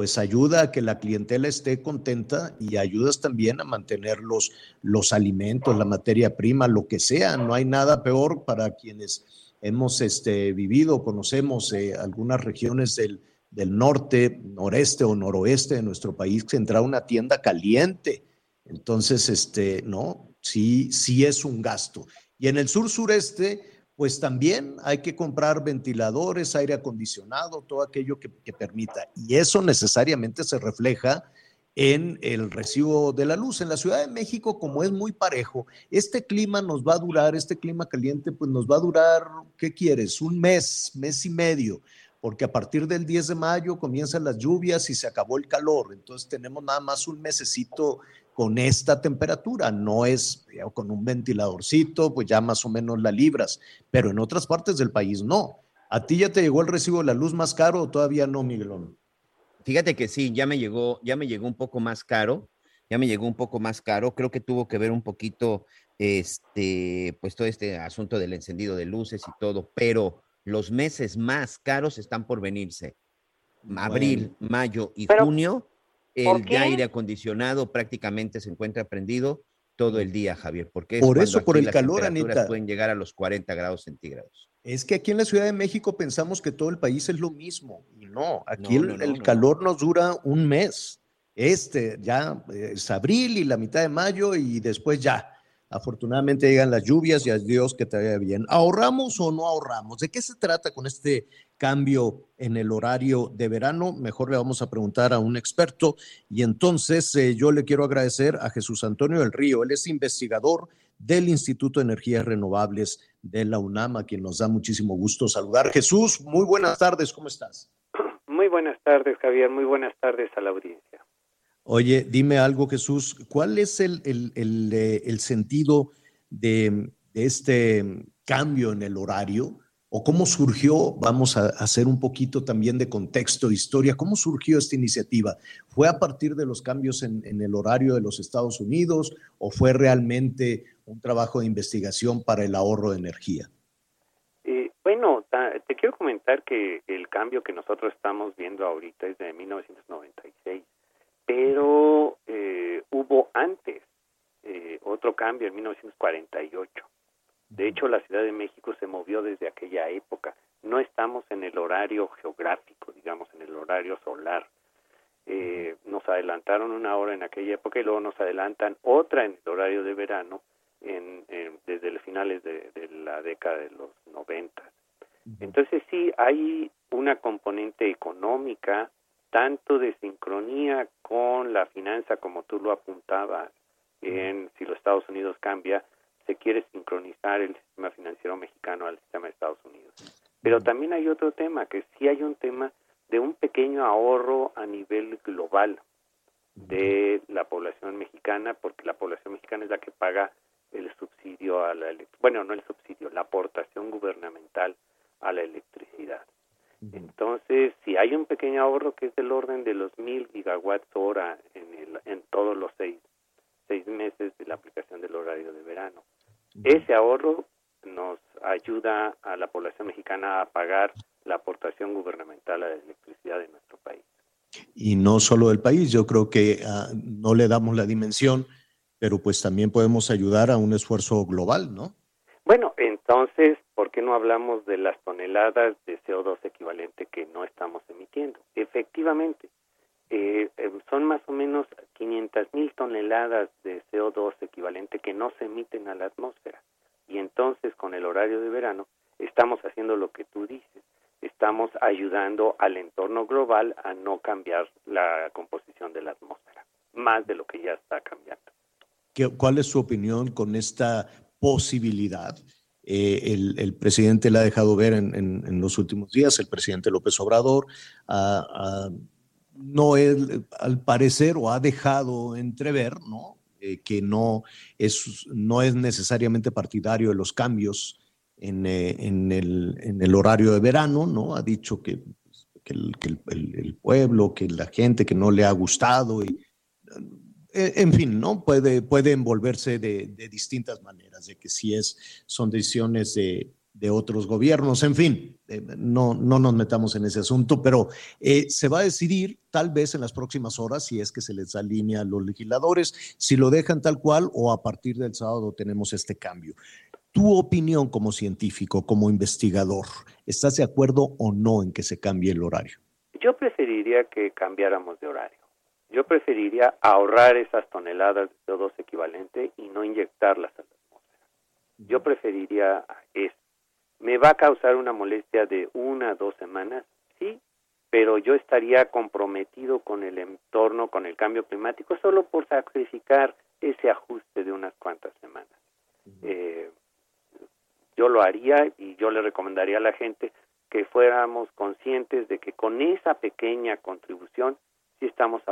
pues ayuda a que la clientela esté contenta y ayudas también a mantener los, los alimentos, la materia prima, lo que sea. No hay nada peor para quienes hemos este, vivido, conocemos eh, algunas regiones del, del norte, noreste o noroeste de nuestro país, que entrar a una tienda caliente. Entonces, este, no, sí, sí es un gasto. Y en el sur sureste, pues también hay que comprar ventiladores, aire acondicionado, todo aquello que, permita. Y eso necesariamente se refleja en el recibo de la luz. En la Ciudad de México, como es muy parejo, este clima nos va a durar, este clima caliente, pues nos va a durar, ¿qué quieres? Un mes, mes y medio, porque a partir del 10 de mayo comienzan las lluvias y se acabó el calor. Entonces tenemos nada más un mesecito con esta temperatura, no es ya con un ventiladorcito, pues ya más o menos la libras, pero en otras partes del país no. ¿A ti ya te llegó el recibo de la luz más caro o todavía no, Miguelón? Fíjate que sí, ya me llegó, ya me llegó un poco más caro, ya me llegó un poco más caro. Creo que tuvo que ver un poquito, este, pues todo este asunto del encendido de luces y todo, pero los meses más caros están por venirse. Abril, mayo y Pero, junio, ¿por el aire acondicionado prácticamente se encuentra prendido todo el día, Javier, porque es Por eso, por el las calor, Anita. pueden llegar a los 40 grados centígrados. Es que aquí en la Ciudad de México pensamos que todo el país es lo mismo y no, aquí No, el, no, no, el no. calor nos dura un mes. Este ya eh, es abril y la mitad de mayo y después ya. Afortunadamente llegan las lluvias y a Dios que te vaya bien. ¿Ahorramos o no ahorramos? ¿De qué se trata con este cambio en el horario de verano? Mejor le vamos a preguntar a un experto. Y entonces eh, yo le quiero agradecer a Jesús Antonio del Río. Él es investigador del Instituto de Energías Renovables de la UNAM, a quien nos da muchísimo gusto saludar. Jesús, muy buenas tardes, ¿cómo estás? Muy buenas tardes, Javier. Muy buenas tardes a la audiencia. Oye, dime algo, Jesús, ¿cuál es el, el- el, eh, el sentido de, de este cambio en el horario? ¿O cómo surgió? Vamos a hacer un poquito también de contexto, historia. ¿Cómo surgió esta iniciativa? ¿Fue a partir de los cambios en, el horario de los Estados Unidos o fue realmente un trabajo de investigación para el ahorro de energía? Eh, bueno, te quiero comentar que el cambio que nosotros estamos viendo ahorita es de 1996, pero eh, hubo antes eh, otro cambio en 1948. De hecho, la Ciudad de México se movió desde aquella época. No estamos en el horario geográfico, digamos, en el horario solar. Eh, nos adelantaron una hora en aquella época y luego nos adelantan otra en el horario de verano en, en- desde los finales de, de la década de los 90. ventas. Entonces sí, hay una componente económica, tanto de sincronía con la finanza, como tú lo apuntabas, en si los Estados Unidos cambia, se quiere sincronizar el sistema financiero mexicano al sistema de Estados Unidos. Pero también hay otro tema, que sí hay un tema de un pequeño ahorro a nivel global de la población mexicana, porque la población mexicana es la que paga el subsidio a la bueno, no el subsidio, la aportación gubernamental a la electricidad. Entonces, si hay un pequeño ahorro que es del orden de los mil gigawatts hora en, el, en todos los seis, seis meses de la aplicación del horario de verano. Ese ahorro nos ayuda a la población mexicana a pagar la aportación gubernamental a la electricidad de nuestro país. Y no solo del país, yo creo que ah, no le damos la dimensión, pero pues también podemos ayudar a un esfuerzo global, ¿no? Bueno, entonces, ¿por qué no hablamos de las toneladas de CO2 equivalente que no estamos emitiendo? Efectivamente, eh, eh, son más o menos 500 mil toneladas de CO2 equivalente que no se emiten a la atmósfera. Y entonces, con el horario de verano, estamos haciendo lo que tú dices. Estamos ayudando al entorno global a no cambiar la composición de la atmósfera, más de lo que ya está cambiando. ¿Qué- ¿Cuál es su opinión con esta posibilidad? Eh, el, el presidente la ha dejado ver en, en- los últimos días, el presidente López Obrador, ah, no él, al parecer, o ha dejado entrever, ¿no? Eh, que no es, no es necesariamente partidario de los cambios en, eh, en el, en el horario de verano, ¿no? Ha dicho que, que el- el pueblo, que la gente que no le ha gustado y eh, en fin, ¿no? Puede, puede envolverse de, de distintas maneras, de que si es, son decisiones de, de otros gobiernos, en fin, eh, no, no nos metamos en ese asunto, pero eh, se va a decidir tal vez en las próximas horas si es que se les alinea a los legisladores, si lo dejan tal cual o a partir del sábado tenemos este cambio. Tu opinión como científico, como investigador, ¿estás de acuerdo o no en que se cambie el horario? Yo preferiría que cambiáramos de horario. Yo preferiría ahorrar esas toneladas de CO2 equivalente y no inyectarlas a la atmósfera. Yo preferiría eso. ¿Me va a causar una molestia de una o dos semanas? Sí, pero yo estaría comprometido con el entorno, con el cambio climático, solo por sacrificar ese ajuste de unas cuantas semanas. Eh, yo lo haría y yo le recomendaría a la gente que fuéramos conscientes de que con esa pequeña contribución sí estamos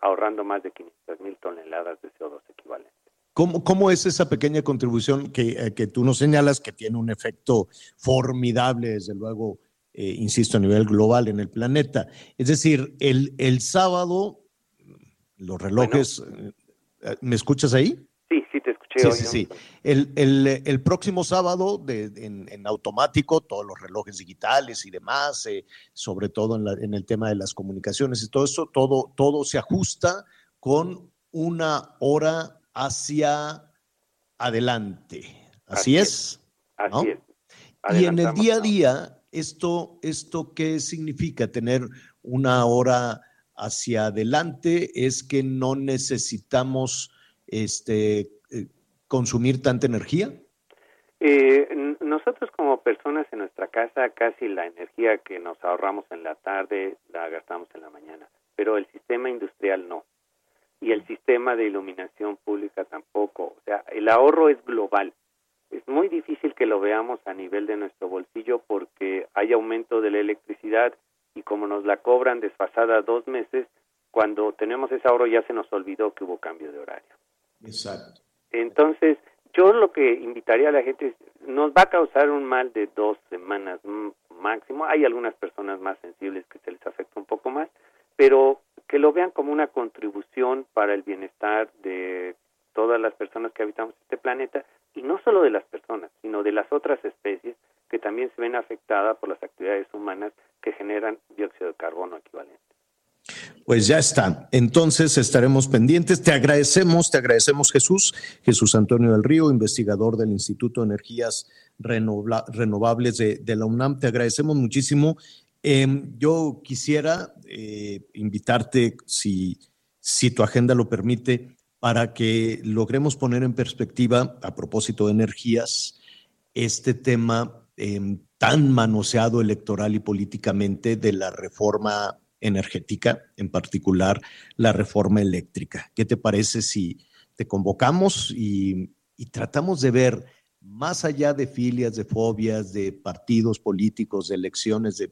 ahorrando más de 500 mil toneladas de CO2 equivalente. ¿Cómo, cómo es esa pequeña contribución que, eh, que tú nos señalas que tiene un efecto formidable, desde luego, eh, insisto, a nivel global en el planeta? Es decir, el, el sábado, los relojes, eh, ¿me escuchas ahí? Sí, sí te escuché Sí, hoy. sí, ¿no? sí. El, el- el próximo sábado, de- en, en automático, todos los relojes digitales y demás, eh, sobre todo en, la- en el tema de las comunicaciones y todo eso, todo, todo se ajusta con una hora hacia adelante. Así, Así es. Así ¿no? es. Y en el día a día, esto, ¿esto qué significa? Tener una hora hacia adelante es que no necesitamos este, eh, consumir tanta energía. Eh, nosotros como personas en nuestra casa casi la energía que nos ahorramos en la tarde la gastamos en la mañana, pero el sistema industrial no. Y el sistema de iluminación pública tampoco. O sea, el ahorro es global. Es muy difícil que lo veamos a nivel de nuestro bolsillo porque hay aumento de la electricidad y como nos la cobran desfasada dos meses, cuando tenemos ese ahorro ya se nos olvidó que hubo cambio de horario. Exacto. Entonces, yo lo que invitaría a la gente es, nos va a causar un mal de dos semanas máximo. Hay algunas personas más sensibles que se les afecta un poco más, pero que lo vean como una contribución para el bienestar de todas las personas que habitamos este planeta y no solo de las personas, sino de las otras especies que también se ven afectadas por las actividades humanas que generan dióxido de carbono equivalente. Pues ya está. Entonces estaremos pendientes. Te agradecemos, te agradecemos Jesús, Jesús Antonio del Río, investigador del Instituto de Energías Renovables de, de la UNAM. Te agradecemos muchísimo. Em, yo quisiera eh, invitarte, si, tu agenda lo permite, para que logremos poner en perspectiva, a propósito de energías, este tema em, tan manoseado electoral y políticamente de la reforma energética, en particular la reforma eléctrica. ¿Qué te parece si te convocamos y, tratamos de ver más allá de filias, de fobias, de partidos políticos, de elecciones, de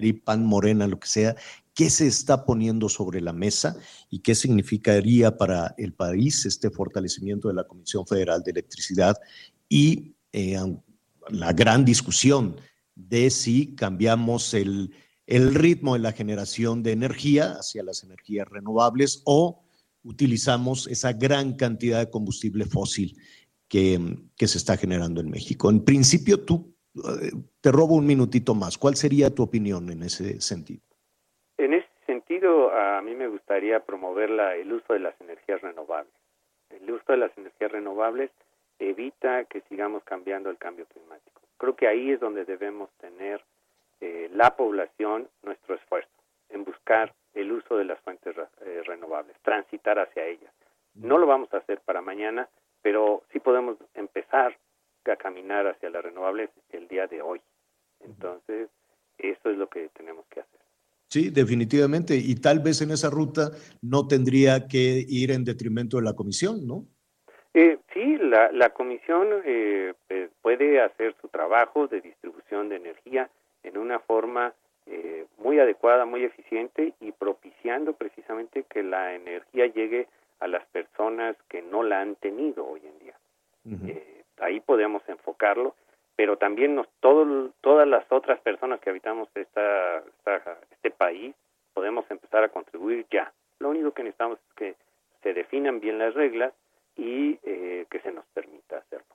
PRI, PAN, Morena, lo que sea, qué se está poniendo sobre la mesa y qué significaría para el país este fortalecimiento de la Comisión Federal de Electricidad y eh, la gran discusión de si cambiamos el, el ritmo de la generación de energía hacia las energías renovables o utilizamos esa gran cantidad de combustible fósil que, que se está generando en México. En principio, tú te robo un minutito más. ¿Cuál sería tu opinión en ese sentido? En ese sentido, a mí me gustaría promover la, el uso de las energías renovables. El uso de las energías renovables evita que sigamos cambiando el cambio climático. Creo que ahí es donde debemos tener eh, la población nuestro esfuerzo, en buscar el uso de las fuentes eh, renovables, transitar hacia ellas. No lo vamos a hacer para mañana, pero sí podemos empezar a caminar hacia las renovables el día de hoy. Entonces, eso es lo que tenemos que hacer. Sí, definitivamente. Y tal vez en esa ruta no tendría que ir en detrimento de la comisión, ¿no? Eh, sí, la, la comisión eh, pues, puede hacer su trabajo de distribución de energía en una forma eh, muy adecuada, muy eficiente y propiciando precisamente que la energía llegue a las personas que no la han tenido hoy en día. eh, ahí podemos enfocarlo, pero también nos, todo, todas las otras personas que habitamos esta, esta, este país podemos empezar a contribuir ya. Lo único que necesitamos es que se definan bien las reglas y eh, que se nos permita hacerlo.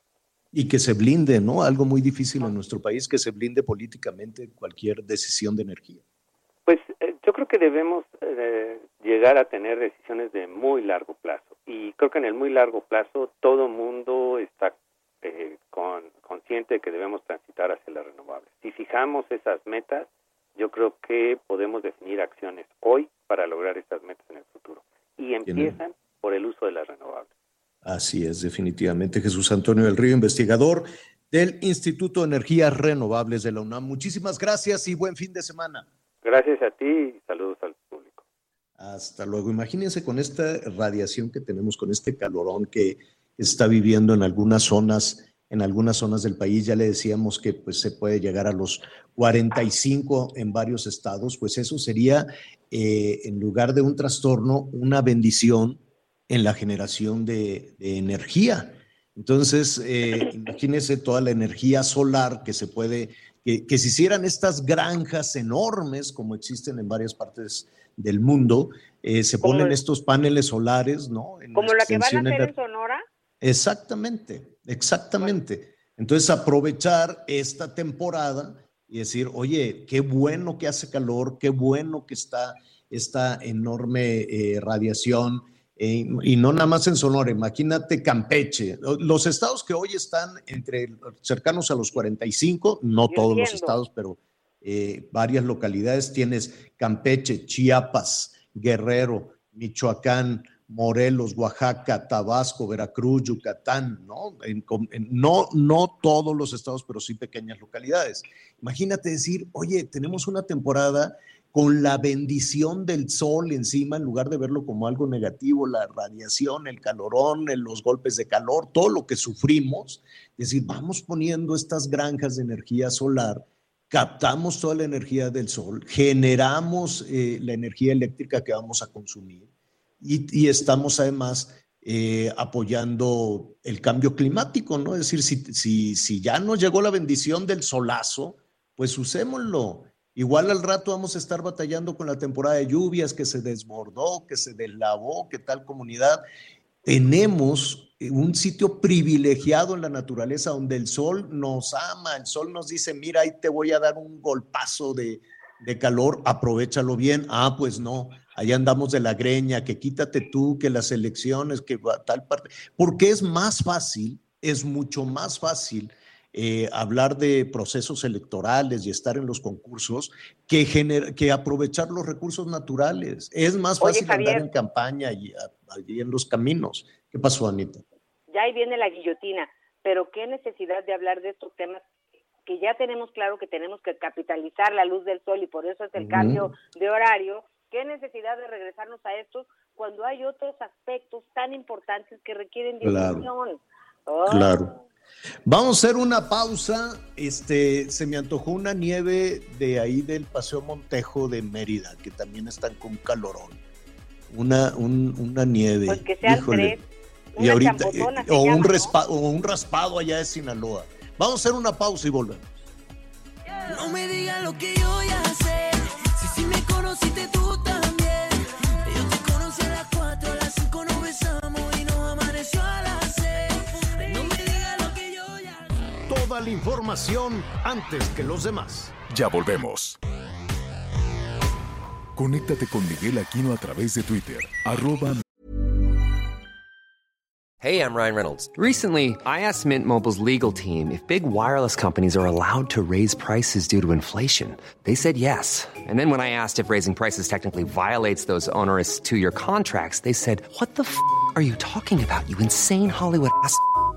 Y que se blinde, ¿no? Algo muy difícil en nuestro país, que se blinde políticamente cualquier decisión de energía. Pues eh, yo creo que debemos eh, llegar a tener decisiones de muy largo plazo. Y creo que en el muy largo plazo todo mundo está eh, con, consciente de que debemos transitar hacia las renovables. Si fijamos esas metas, yo creo que podemos definir acciones hoy para lograr estas metas en el futuro. Y empiezan por el uso de las renovables. Así es, definitivamente. Jesús Antonio del Río, investigador del Instituto de Energías Renovables de la UNAM. Muchísimas gracias y buen fin de semana. Gracias a ti y saludos al público. Hasta luego. Imagínense con esta radiación que tenemos, con este calorón que está viviendo en algunas zonas, en algunas zonas del país. Ya le decíamos que pues, se puede llegar a los 45 en varios estados. Pues eso sería, eh, en lugar de un trastorno, una bendición en la generación de, de energía. Entonces, eh, imagínense toda la energía solar que se puede, que, que, se hicieran estas granjas enormes como existen en varias partes del mundo, eh, se ponen estos paneles solares, ¿no? En como la que van a hacer en Sonora. Exactamente, exactamente. Entonces, aprovechar esta temporada y decir, oye, qué bueno que hace calor, qué bueno que está esta enorme eh, radiación eh, y no nada más en Sonora, imagínate Campeche. Los estados que hoy están entre cercanos a los 45, no Yo todos entiendo. los estados, pero eh, varias localidades, tienes Campeche, Chiapas, Guerrero, Michoacán, Morelos, Oaxaca, Tabasco, Veracruz, Yucatán, ¿no? No, no todos los estados, pero sí pequeñas localidades. Imagínate decir, oye, tenemos una temporada con la bendición del sol encima, en lugar de verlo como algo negativo, la radiación, el calorón, los golpes de calor, todo lo que sufrimos, es decir, vamos poniendo estas granjas de energía solar, captamos toda la energía del sol, generamos eh, la energía eléctrica que vamos a consumir y, estamos además eh, apoyando el cambio climático, ¿no? Es decir, si, si, si ya nos llegó la bendición del solazo, pues usémoslo. Igual al rato vamos a estar batallando con la temporada de lluvias que se desbordó, que se deslavó, que tal comunidad. Tenemos un sitio privilegiado en la naturaleza donde el sol nos ama, el sol nos dice, mira, ahí te voy a dar un golpazo de, de calor, aprovechalo bien. Ah, pues no, allá andamos de la greña, que quítate tú, que las elecciones, que tal parte. Porque es más fácil, es mucho más fácil eh, hablar de procesos electorales y estar en los concursos que, gener que aprovechar los recursos naturales. Es más fácil Javier, andar en campaña y allí en los caminos. ¿Qué pasó, Anita? Ya ahí viene la guillotina, pero qué necesidad de hablar de estos temas que ya tenemos claro que tenemos que capitalizar la luz del sol y por eso es el cambio de horario, ¿qué necesidad de regresarnos a estos cuando hay otros aspectos tan importantes que requieren Claro. discusión? Oh. Claro. Vamos a hacer una pausa. Este, se me antojó una nieve de ahí del Paseo Montejo de Mérida, que también están con calorón. Una, un- una nieve. Pues que sean Híjole. tres. Y ahorita, eh, o, un ¿no? raspa- o un raspado allá de Sinaloa. Vamos a hacer una pausa y volvemos. No me digas lo que yo ya sé. Si sí me conociste tú Toda la información antes que los demás. Ya volvemos. Conéctate con Miguel Aquino a través de Twitter, arroba Hey, I'm Ryan Reynolds. Recently, I asked Mint Mobile's legal team if big wireless companies are allowed to raise prices due to inflation. They said yes. And then when I asked if raising prices technically violates those onerous two year contracts, they said, What the f are you talking about, you insane Hollywood ass?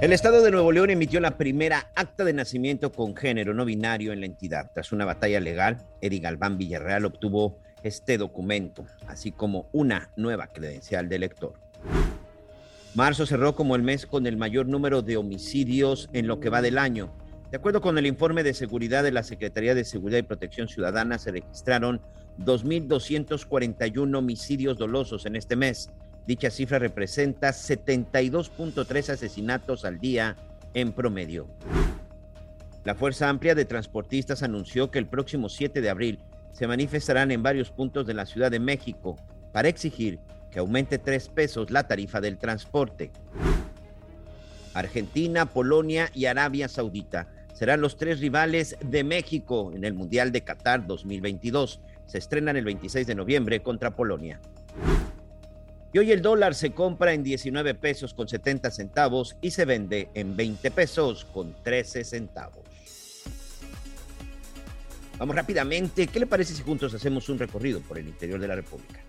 El Estado de Nuevo León emitió la primera acta de nacimiento con género no binario en la entidad. Tras una batalla legal, Eddie Galván Villarreal obtuvo este documento, así como una nueva credencial de elector. Marzo cerró como el mes con el mayor número de homicidios en lo que va del año. De acuerdo con el informe de seguridad de la Secretaría de Seguridad y Protección Ciudadana, se registraron 2.241 homicidios dolosos en este mes. Dicha cifra representa 72.3 asesinatos al día en promedio. La Fuerza Amplia de Transportistas anunció que el próximo 7 de abril se manifestarán en varios puntos de la Ciudad de México para exigir que aumente tres pesos la tarifa del transporte. Argentina, Polonia y Arabia Saudita serán los tres rivales de México en el Mundial de Qatar 2022. Se estrenan el 26 de noviembre contra Polonia. Y hoy el dólar se compra en 19 pesos con 70 centavos y se vende en 20 pesos con 13 centavos. Vamos rápidamente. ¿Qué le parece si juntos hacemos un recorrido por el interior de la República?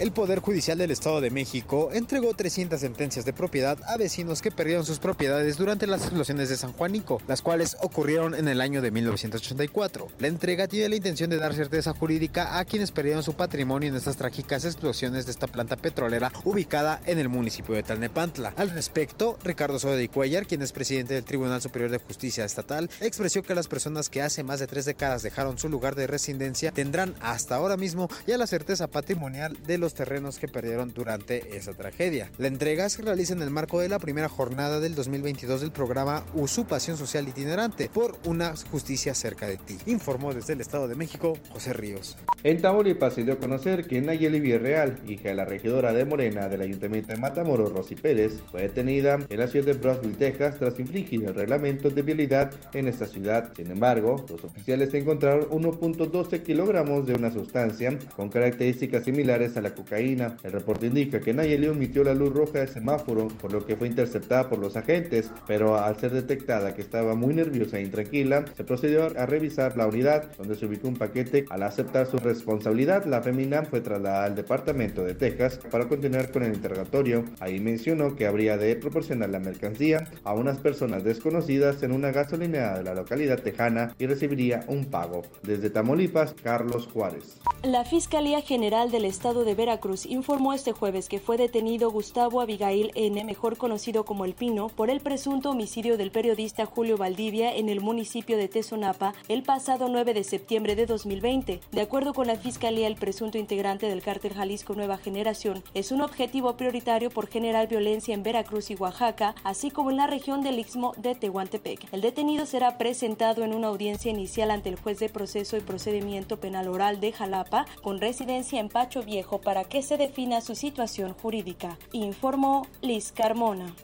El Poder Judicial del Estado de México entregó 300 sentencias de propiedad a vecinos que perdieron sus propiedades durante las explosiones de San Juanico, las cuales ocurrieron en el año de 1984. La entrega tiene la intención de dar certeza jurídica a quienes perdieron su patrimonio en estas trágicas explosiones de esta planta petrolera ubicada en el municipio de Talnepantla. Al respecto, Ricardo y Cuellar, quien es presidente del Tribunal Superior de Justicia Estatal, expresó que las personas que hace más de tres décadas dejaron su lugar de residencia tendrán hasta ahora mismo ya la certeza patrimonial de los terrenos que perdieron durante esa tragedia. La entrega se realiza en el marco de la primera jornada del 2022 del programa Usupación Social Itinerante por una justicia cerca de ti. Informó desde el Estado de México José Ríos. En Tamaulipas se dio a conocer que Nayeli Villarreal, hija de la regidora de Morena del Ayuntamiento de Matamoros, Rosy Pérez, fue detenida en la ciudad de Brownsville, Texas, tras infringir el reglamento de vialidad en esta ciudad. Sin embargo, los oficiales encontraron 1.12 kilogramos de una sustancia con características similares a la cocaína. El reporte indica que Nayeli omitió la luz roja de semáforo, por lo que fue interceptada por los agentes, pero al ser detectada que estaba muy nerviosa e intranquila, se procedió a revisar la unidad, donde se ubicó un paquete. Al aceptar su responsabilidad, la femina fue trasladada al departamento de Texas para continuar con el interrogatorio. Ahí mencionó que habría de proporcionar la mercancía a unas personas desconocidas en una gasolinera de la localidad tejana y recibiría un pago. Desde Tamaulipas, Carlos Juárez. La Fiscalía General del Estado de Veracruz informó este jueves que fue detenido Gustavo Abigail N., mejor conocido como El Pino, por el presunto homicidio del periodista Julio Valdivia en el municipio de Tezonapa el pasado 9 de septiembre de 2020. De acuerdo con la Fiscalía, el presunto integrante del cártel Jalisco Nueva Generación es un objetivo prioritario por generar violencia en Veracruz y Oaxaca, así como en la región del Istmo de Tehuantepec. El detenido será presentado en una audiencia inicial ante el juez de proceso y procedimiento penal oral de Jalapa, con residencia en Pacho Viejo, para que se defina su situación jurídica, informó Liz Carmona.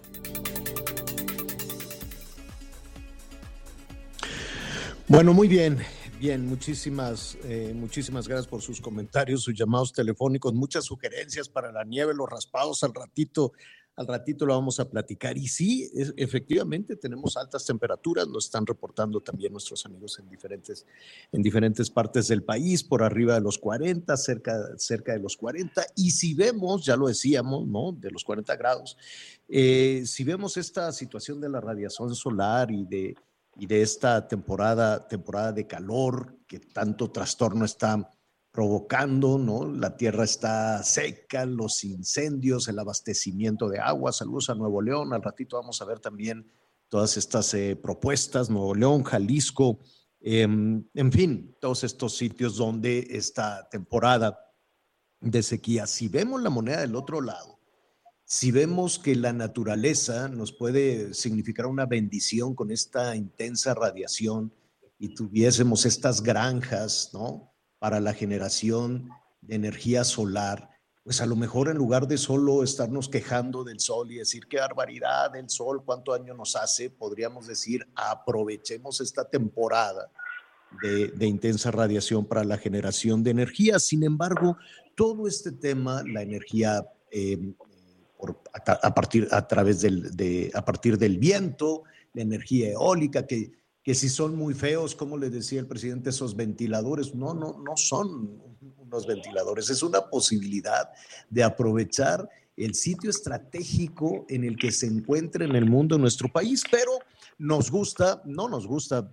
Bueno, muy bien. Bien, muchísimas, eh, muchísimas gracias por sus comentarios, sus llamados telefónicos, muchas sugerencias para la nieve, los raspados al ratito. Al ratito lo vamos a platicar. Y sí, efectivamente tenemos altas temperaturas, lo están reportando también nuestros amigos en diferentes, en diferentes partes del país, por arriba de los 40, cerca, cerca de los 40. Y si vemos, ya lo decíamos, ¿no? De los 40 grados, eh, si vemos esta situación de la radiación solar y de, y de esta temporada, temporada de calor que tanto trastorno está provocando, ¿no? La tierra está seca, los incendios, el abastecimiento de agua. Saludos a Nuevo León. Al ratito vamos a ver también todas estas eh, propuestas, Nuevo León, Jalisco, em, en fin, todos estos sitios donde esta temporada de sequía, si vemos la moneda del otro lado, si vemos que la naturaleza nos puede significar una bendición con esta intensa radiación y tuviésemos estas granjas, ¿no? Para la generación de energía solar, pues a lo mejor en lugar de solo estarnos quejando del sol y decir qué barbaridad del sol, cuánto daño nos hace, podríamos decir aprovechemos esta temporada de, intensa radiación para la generación de energía. Sin embargo, todo este tema, la energía eh, por- a, a partir, a, través del, de, a partir del viento, la energía eólica, que, que si son muy feos, como les decía el presidente, esos ventiladores, no, no, no son unos ventiladores, es una posibilidad de aprovechar el sitio estratégico en el que se encuentra en el mundo nuestro país, pero nos gusta, no nos gusta,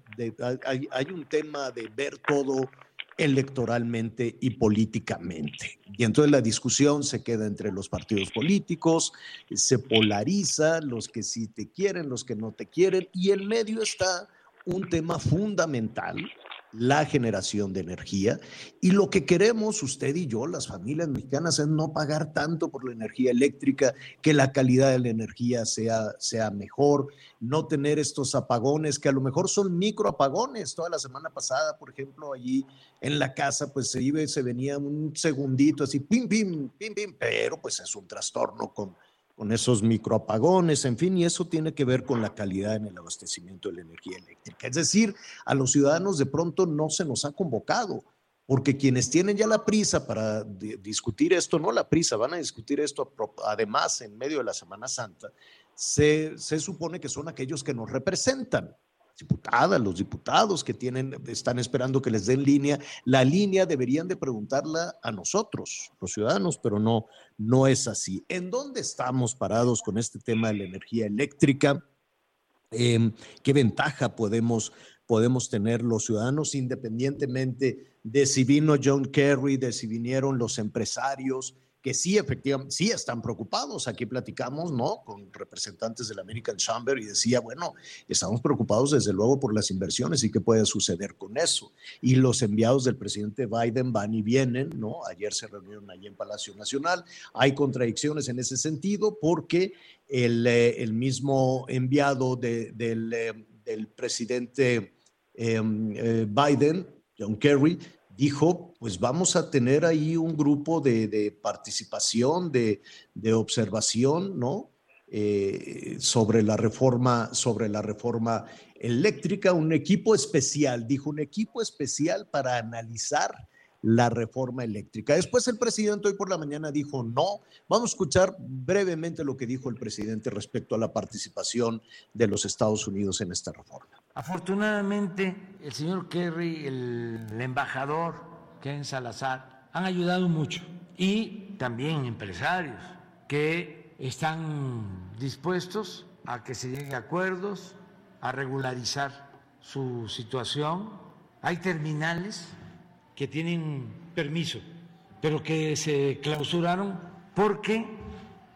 hay, hay un tema de ver todo electoralmente y políticamente. Y entonces la discusión se queda entre los partidos políticos, se polariza, los que sí te quieren, los que no te quieren, y en medio está un tema fundamental, la generación de energía. Y lo que queremos usted y yo, las familias mexicanas, es no pagar tanto por la energía eléctrica, que la calidad de la energía sea, sea mejor, no tener estos apagones que a lo mejor son microapagones. Toda la semana pasada, por ejemplo, allí en la casa, pues se iba se venía un segundito así, pim, pim, pim, pim, pero pues es un trastorno con, con esos microapagones, en fin, y eso tiene que ver con la calidad en el abastecimiento de la energía eléctrica. Es decir, a los ciudadanos de pronto no se nos ha convocado, porque quienes tienen ya la prisa para di- discutir esto, no la prisa, van a discutir esto además en medio de la Semana Santa, se, se supone que son aquellos que nos representan. Diputadas, los diputados que tienen, están esperando que les den línea, la línea deberían de preguntarla a nosotros, los ciudadanos, pero no, no es así. ¿En dónde estamos parados con este tema de la energía eléctrica? Eh, ¿Qué ventaja podemos, podemos tener los ciudadanos independientemente de si vino John Kerry, de si vinieron los empresarios? Que sí, efectivamente, sí están preocupados. Aquí platicamos, ¿no? Con representantes del American Chamber y decía, bueno, estamos preocupados desde luego por las inversiones y qué puede suceder con eso. Y los enviados del presidente Biden van y vienen, ¿no? Ayer se reunieron allí en Palacio Nacional. Hay contradicciones en ese sentido porque el, eh, el mismo enviado de- del, eh, del presidente eh, eh, Biden, John Kerry, dijo, pues vamos a tener ahí un grupo de, de participación, de, de observación, ¿no? Eh, sobre la reforma, sobre la reforma eléctrica, un equipo especial, dijo un equipo especial para analizar la reforma eléctrica. Después el presidente hoy por la mañana dijo no. Vamos a escuchar brevemente lo que dijo el presidente respecto a la participación de los Estados Unidos en esta reforma. Afortunadamente, el señor Kerry, el, embajador Ken Salazar, han ayudado mucho. Y también empresarios que están dispuestos a que se lleguen a acuerdos, a regularizar su situación. Hay terminales que tienen permiso, pero que se clausuraron porque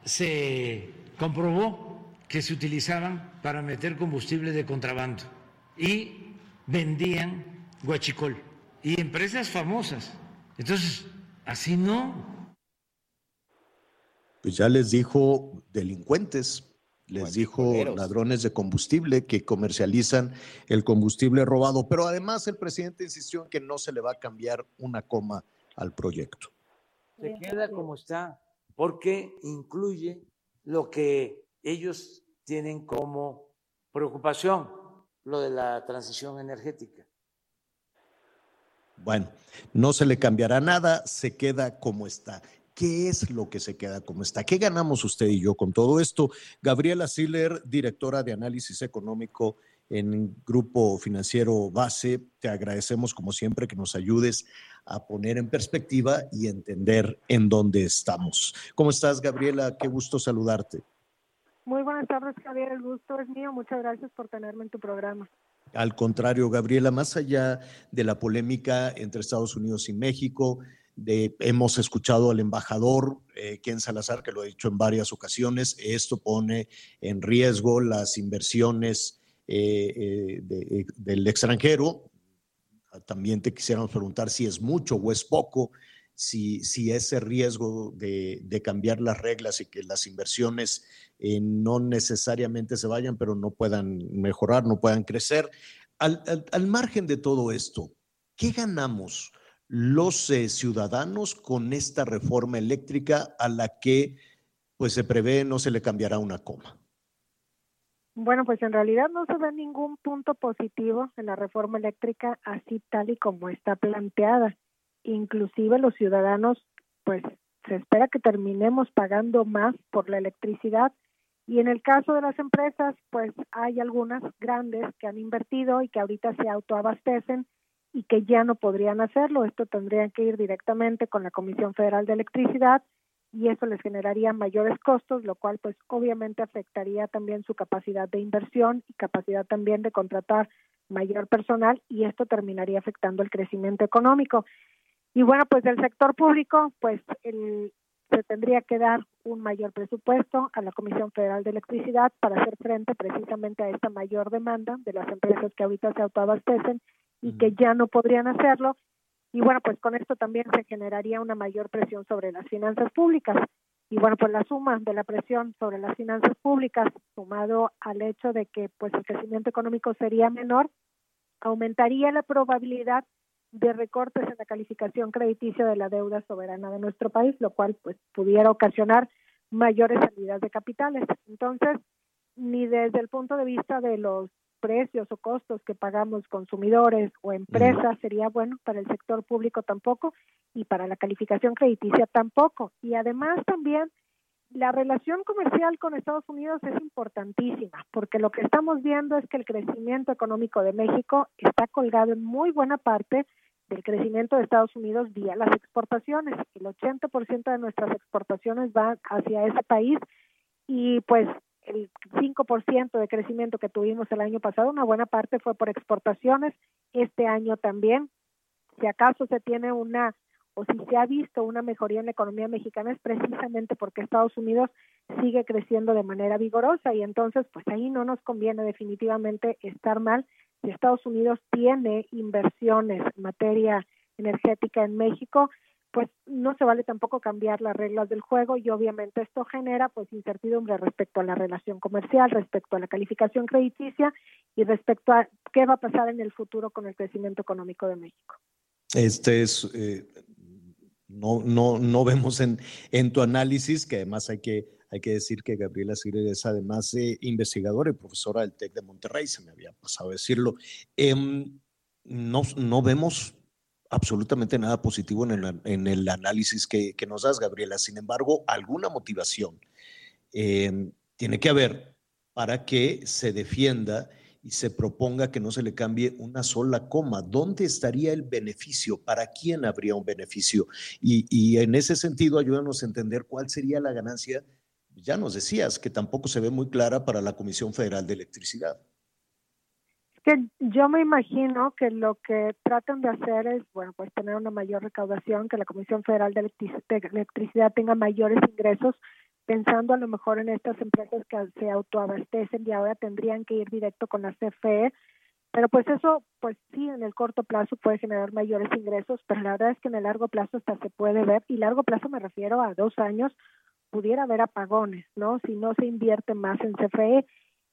se comprobó que se utilizaban para meter combustible de contrabando y vendían guachicol y empresas famosas. Entonces, así no. Pues ya les dijo delincuentes, les dijo ladrones de combustible que comercializan el combustible robado, pero además el presidente insistió en que no se le va a cambiar una coma al proyecto. Se queda como está porque incluye lo que ellos tienen como preocupación, lo de la transición energética. Bueno, no se le cambiará nada, se queda como está. ¿Qué es lo que se queda como está? ¿Qué ganamos usted y yo con todo esto? Gabriela Siller, directora de análisis económico en Grupo Financiero Base, te agradecemos como siempre que nos ayudes a poner en perspectiva y entender en dónde estamos. ¿Cómo estás, Gabriela? Qué gusto saludarte. Muy buenas tardes, Javier. El gusto es mío. Muchas gracias por tenerme en tu programa. Al contrario, Gabriela, más allá de la polémica entre Estados Unidos y México, hemos escuchado al embajador eh, Ken Salazar, que lo ha dicho en varias ocasiones, esto pone en riesgo las inversiones eh, eh, de- del extranjero. También te quisiéramos preguntar si es mucho o es poco, si, si ese riesgo de, cambiar las reglas y que las inversiones eh, no necesariamente se vayan, pero no puedan mejorar, no puedan crecer. Al- al margen de todo esto, ¿qué ganamos los eh, ciudadanos con esta reforma eléctrica a la que pues se prevé no se le cambiará una coma? Bueno, pues en realidad no se ve ningún punto positivo en la reforma eléctrica así tal y como está planteada. Inclusive los ciudadanos, pues se espera que terminemos pagando más por la electricidad y en el caso de las empresas, pues hay algunas grandes que han invertido y que ahorita se autoabastecen y que ya no podrían hacerlo. Esto tendrían que ir directamente con la Comisión Federal de Electricidad y eso les generaría mayores costos, lo cual pues obviamente afectaría también su capacidad de inversión y capacidad también de contratar mayor personal y esto terminaría afectando el crecimiento económico. Y bueno, pues del sector público, pues el, se tendría que dar un mayor presupuesto a la Comisión Federal de Electricidad para hacer frente precisamente a esta mayor demanda de las empresas que ahorita se autoabastecen y que ya no podrían hacerlo. Y bueno, pues con esto también se generaría una mayor presión sobre las finanzas públicas. Y bueno, pues la suma de la presión sobre las finanzas públicas, sumado al hecho de que pues el crecimiento económico sería menor, aumentaría la probabilidad de recortes en la calificación crediticia de la deuda soberana de nuestro país, lo cual pues pudiera ocasionar mayores salidas de capitales. Entonces, ni desde el punto de vista de los precios o costos que pagamos consumidores o empresas sería bueno para el sector público tampoco y para la calificación crediticia tampoco. Y además también la relación comercial con Estados Unidos es importantísima, porque lo que estamos viendo es que el crecimiento económico de México está colgado en muy buena parte del crecimiento de Estados Unidos vía las exportaciones. El 80% de nuestras exportaciones van hacia ese país y pues el 5% de crecimiento que tuvimos el año pasado, una buena parte fue por exportaciones, este año también. Si acaso se tiene una o si se ha visto una mejoría en la economía mexicana es precisamente porque Estados Unidos sigue creciendo de manera vigorosa y entonces pues ahí no nos conviene definitivamente estar mal. Si Estados Unidos tiene inversiones en materia energética en México, pues no se vale tampoco cambiar las reglas del juego y obviamente esto genera pues incertidumbre respecto a la relación comercial, respecto a la calificación crediticia y respecto a qué va a pasar en el futuro con el crecimiento económico de México. Este es, eh, no, no, no vemos en, en tu análisis, que además hay que, hay que decir que Gabriela Sigre es además eh, investigadora y profesora del TEC de Monterrey, se me había pasado decirlo. Em, no, no vemos absolutamente nada positivo en el, en el análisis que, que, nos das, Gabriela. Sin embargo, alguna motivación eh, tiene que haber para que se defienda y se proponga que no se le cambie una sola coma. ¿Dónde estaría el beneficio? ¿Para quién habría un beneficio? Y, y en ese sentido, ayúdanos a entender cuál sería la ganancia. Ya nos decías que tampoco se ve muy clara para la Comisión Federal de Electricidad que yo me imagino que lo que tratan de hacer es, bueno, pues tener una mayor recaudación, que la Comisión Federal de Electricidad tenga mayores ingresos, pensando a lo mejor en estas empresas que se autoabastecen y ahora tendrían que ir directo con la CFE, pero pues eso, pues sí, en el corto plazo puede generar mayores ingresos, pero la verdad es que en el largo plazo hasta se puede ver, y largo plazo me refiero a dos años, pudiera haber apagones, ¿no? Si no se invierte más en CFE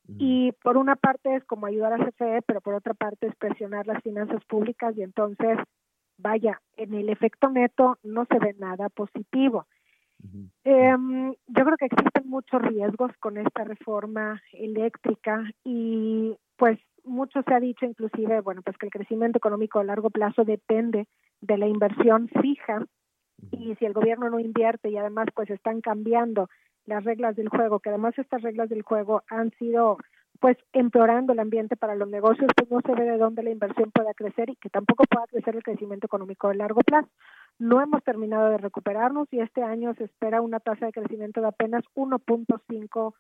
y por una parte es como ayudar a CFE, pero por otra parte es presionar las finanzas públicas y entonces, vaya, en el efecto neto no se ve nada positivo. Uh -huh. eh, yo creo que existen muchos riesgos con esta reforma eléctrica y pues mucho se ha dicho inclusive, bueno, pues que el crecimiento económico a largo plazo depende de la inversión fija y si el gobierno no invierte y además pues están cambiando las reglas del juego, que además estas reglas del juego han sido pues empeorando el ambiente para los negocios, pues no se ve de dónde la inversión pueda crecer y que tampoco pueda crecer el crecimiento económico a largo plazo. No hemos terminado de recuperarnos y este año se espera una tasa de crecimiento de apenas 1.5%,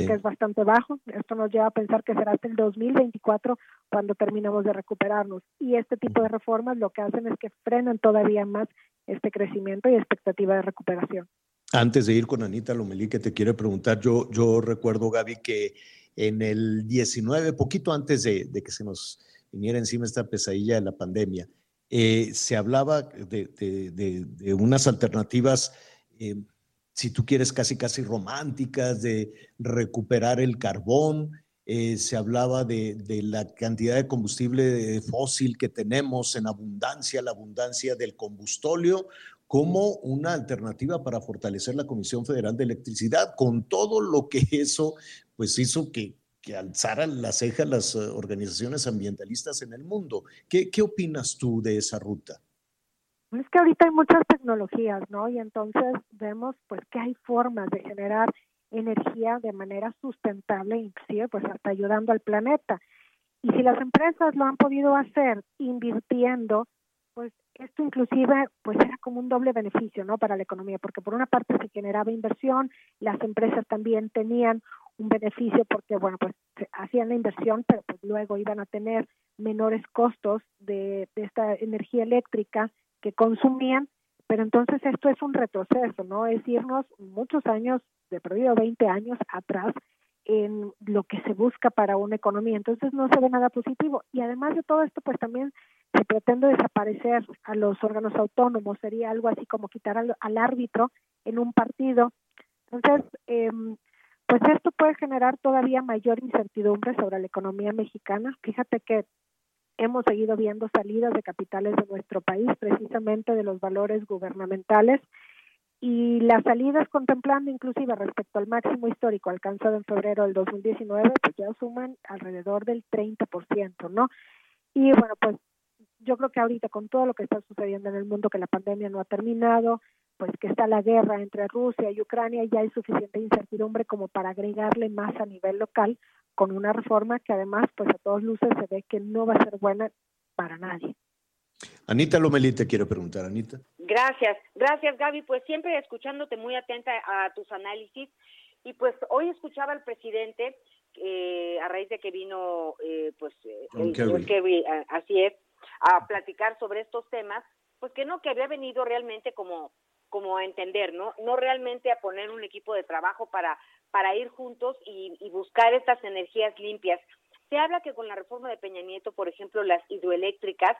Sí. que es bastante bajo. Esto nos lleva a pensar que será hasta el 2024 cuando terminemos de recuperarnos. Y este tipo de reformas lo que hacen es que frenan todavía más este crecimiento y expectativa de recuperación. Antes de ir con Anita Lomelí, que te quiero preguntar, yo, recuerdo, Gaby, que en el 19, poquito antes de, que se nos viniera encima esta pesadilla de la pandemia, eh, se hablaba de unas alternativas, eh, si tú quieres, casi, casi románticas, de recuperar el carbón. eh, se hablaba de, de la cantidad de combustible fósil que tenemos en abundancia, la abundancia del combustóleo, como una alternativa para fortalecer la Comisión Federal de Electricidad, con todo lo que [laughs] eso pues hizo que, que alzaran las cejas las eh, organizaciones ambientalistas en el mundo. ¿Qué, qué opinas tú de esa ruta? Es que ahorita hay muchas tecnologías, ¿no? Y entonces vemos pues que hay formas de generar energía de manera sustentable, inclusive pues hasta ayudando al planeta. Y si las empresas lo han podido hacer invirtiendo, pues esto inclusive pues era como un doble beneficio, ¿no? Para la economía, porque por una parte se generaba inversión, las empresas también tenían un beneficio porque bueno, pues hacían la inversión, pero pues luego iban a tener menores costos de, de esta energía eléctrica que consumían, pero entonces esto es un retroceso, ¿no? Es irnos muchos años, de perdido 20 años atrás en lo que se busca para una economía. Entonces no se ve nada positivo. Y además de todo esto, pues también se pretende desaparecer a los órganos autónomos. Sería algo así como quitar al, al árbitro en un partido. Entonces, eh, pues esto puede generar todavía mayor incertidumbre sobre la economía mexicana. Fíjate que hemos seguido viendo salidas de capitales de nuestro país, precisamente de los valores gubernamentales, y las salidas contemplando inclusive respecto al máximo histórico alcanzado en febrero del 2019, pues ya suman alrededor del 30%, ¿no? Y bueno, pues yo creo que ahorita con todo lo que está sucediendo en el mundo, que la pandemia no ha terminado, pues que está la guerra entre Rusia y Ucrania, ya hay suficiente incertidumbre como para agregarle más a nivel local con una reforma que además, pues a todos luces se ve que no va a ser buena para nadie. Anita Lomelí te quiero preguntar, Anita. Gracias, gracias Gaby. Pues siempre escuchándote muy atenta a tus análisis. Y pues hoy escuchaba al presidente, eh, a raíz de que vino eh, pues eh, señor Kerry. Así es, a platicar sobre estos temas, pues que no, que había venido realmente como como a entender, ¿no? No realmente a poner un equipo de trabajo para, para ir juntos y, y buscar estas energías limpias. Se habla que con la reforma de Peña Nieto, por ejemplo, las hidroeléctricas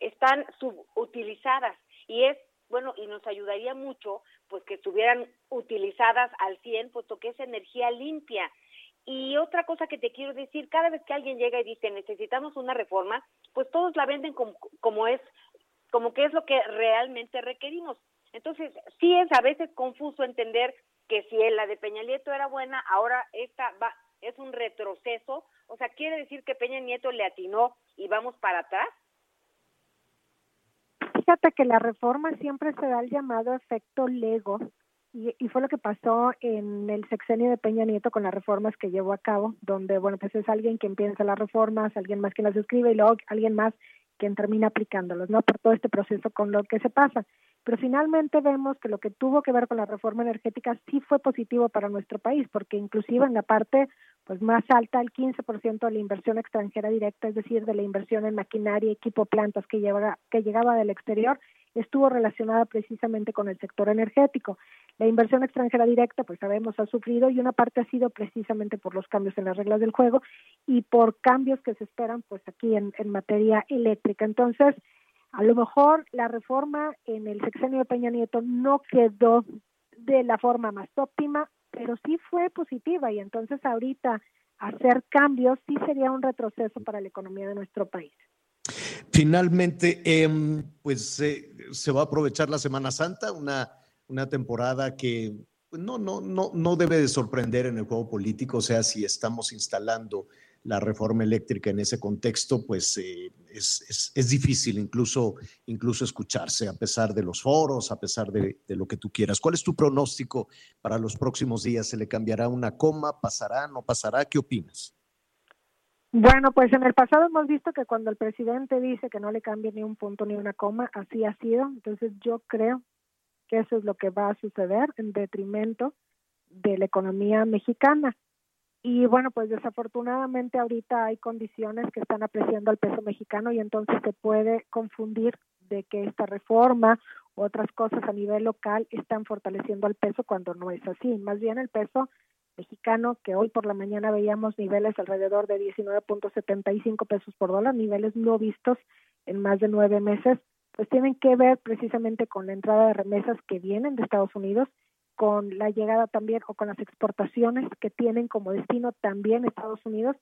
están subutilizadas y es bueno y nos ayudaría mucho pues que estuvieran utilizadas al 100 puesto que es energía limpia y otra cosa que te quiero decir cada vez que alguien llega y dice necesitamos una reforma pues todos la venden como, como es como que es lo que realmente requerimos. Entonces sí es a veces confuso entender que si la de Peña Nieto era buena ahora esta va es un retroceso. O sea quiere decir que Peña Nieto le atinó y vamos para atrás Fíjate que la reforma siempre se da el llamado efecto Lego y, y fue lo que pasó en el sexenio de Peña Nieto con las reformas que llevó a cabo, donde, bueno, pues es alguien quien piensa las reformas, alguien más quien las escribe y luego alguien más quien termina aplicándolos, ¿no? Por todo este proceso con lo que se pasa. Pero finalmente vemos que lo que tuvo que ver con la reforma energética sí fue positivo para nuestro país, porque inclusive en la parte pues más alta, el 15% de la inversión extranjera directa, es decir, de la inversión en maquinaria, equipo, plantas que, lleva, que llegaba del exterior, estuvo relacionada precisamente con el sector energético. La inversión extranjera directa, pues sabemos, ha sufrido y una parte ha sido precisamente por los cambios en las reglas del juego y por cambios que se esperan pues aquí en, en materia eléctrica. Entonces, a lo mejor la reforma en el sexenio de Peña Nieto no quedó de la forma más óptima, pero sí fue positiva y entonces ahorita hacer cambios sí sería un retroceso para la economía de nuestro país. Finalmente, em, pues se va a aprovechar la Semana Santa, una, una temporada que pues, no, no, no, no debe de sorprender en el juego político, o sea, si estamos instalando la reforma eléctrica en ese contexto, pues eh, es, es, es, difícil incluso, incluso escucharse, a pesar de los foros, a pesar de, de, lo que tú quieras. ¿Cuál es tu pronóstico para los próximos días? ¿Se le cambiará una coma? ¿Pasará? ¿No pasará? ¿Qué opinas? Bueno, pues en el pasado hemos visto que cuando el presidente dice que no le cambie ni un punto ni una coma, así ha sido. Entonces yo creo que eso es lo que va a suceder en detrimento de la economía mexicana. Y bueno, pues desafortunadamente ahorita hay condiciones que están apreciando al peso mexicano y entonces se puede confundir de que esta reforma u otras cosas a nivel local están fortaleciendo al peso cuando no es así. Más bien el peso mexicano, que hoy por la mañana veíamos niveles alrededor de 19.75 pesos por dólar, niveles no vistos en más de nueve meses, pues tienen que ver precisamente con la entrada de remesas que vienen de Estados Unidos, con la llegada también o con las exportaciones que tienen como destino también Estados Unidos.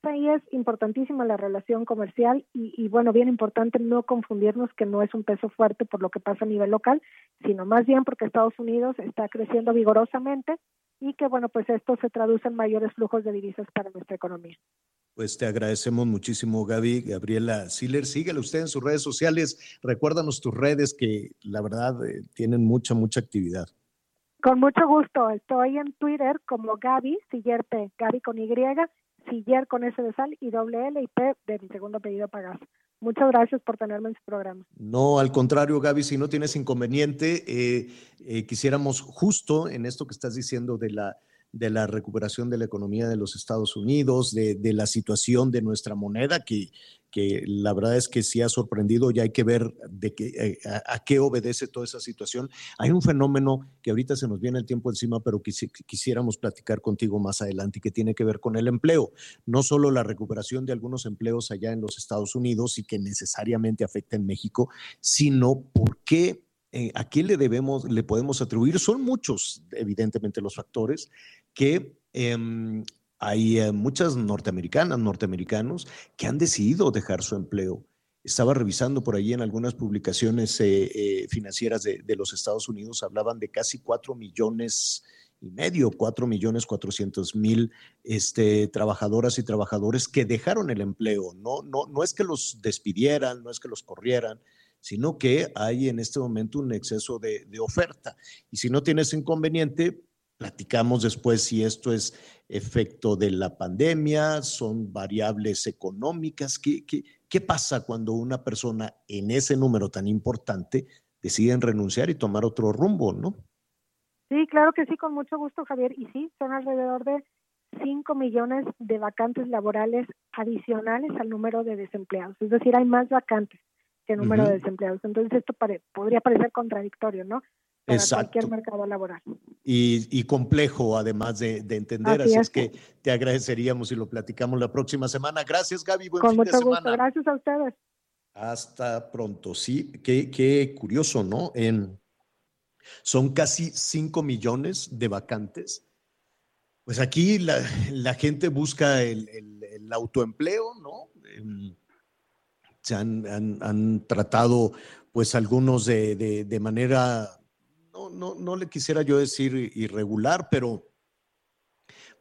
Pues ahí es importantísima la relación comercial y, y, bueno, bien importante no confundirnos que no es un peso fuerte por lo que pasa a nivel local, sino más bien porque Estados Unidos está creciendo vigorosamente y que bueno, pues esto se traduce en mayores flujos de divisas para nuestra economía. Pues te agradecemos muchísimo, Gaby. Gabriela Siller, síguele usted en sus redes sociales. Recuérdanos tus redes que la verdad eh, tienen mucha, mucha actividad. Con mucho gusto. Estoy en Twitter como Gaby Siller P, Gaby con Y, Siller con S de sal y doble L y P de mi segundo apellido Pagas. Muchas gracias por tenerme en su programa. No, al contrario, Gaby, si no tienes inconveniente, eh, eh, quisiéramos justo en esto que estás diciendo de la, de la recuperación de la economía de los Estados Unidos, de, de la situación de nuestra moneda, que, que, la verdad es que sí ha sorprendido y hay que ver de que, eh, a, a, qué obedece toda esa situación. Hay un fenómeno que ahorita se nos viene el tiempo encima, pero que quisiéramos platicar contigo más adelante y que tiene que ver con el empleo. No solo la recuperación de algunos empleos allá en los Estados Unidos y que necesariamente afecta en México, sino por qué eh, ¿a qué le debemos, le podemos atribuir? Son muchos, evidentemente, los factores que eh, hay eh, muchas norteamericanas, norteamericanos que han decidido dejar su empleo. Estaba revisando por ahí en algunas publicaciones eh, eh, financieras de, los Estados Unidos, hablaban de casi cuatro millones y medio, cuatro millones cuatrocientos mil este, trabajadoras y trabajadores que dejaron el empleo. No, no, no es que los despidieran, no es que los corrieran, sino que hay en este momento un exceso de, de oferta. Y si no tienes inconveniente, platicamos después si esto es efecto de la pandemia, son variables económicas. ¿Qué, qué, qué pasa cuando una persona en ese número tan importante decide renunciar y tomar otro rumbo, no? Sí, claro que sí, con mucho gusto, Javier. Y sí, son alrededor de 5 millones de vacantes laborales adicionales al número de desempleados. Es decir, hay más vacantes que número uh -huh. de desempleados. Entonces esto pare, podría parecer contradictorio, ¿no? Para Exacto. cualquier mercado laboral. Y, y complejo, además de, de entender. Así, Así, es que te agradeceríamos si lo platicamos la próxima semana. Gracias, Gaby. Buen Con fin mucho de gusto. semana. Gracias a ustedes. Hasta pronto. Sí, qué, qué curioso, ¿no? En, son casi 5 millones de vacantes. Pues aquí la, la gente busca el, el, el autoempleo, ¿no? se han, han, han, tratado pues algunos de, de, de manera, no, no, le quisiera yo decir irregular, pero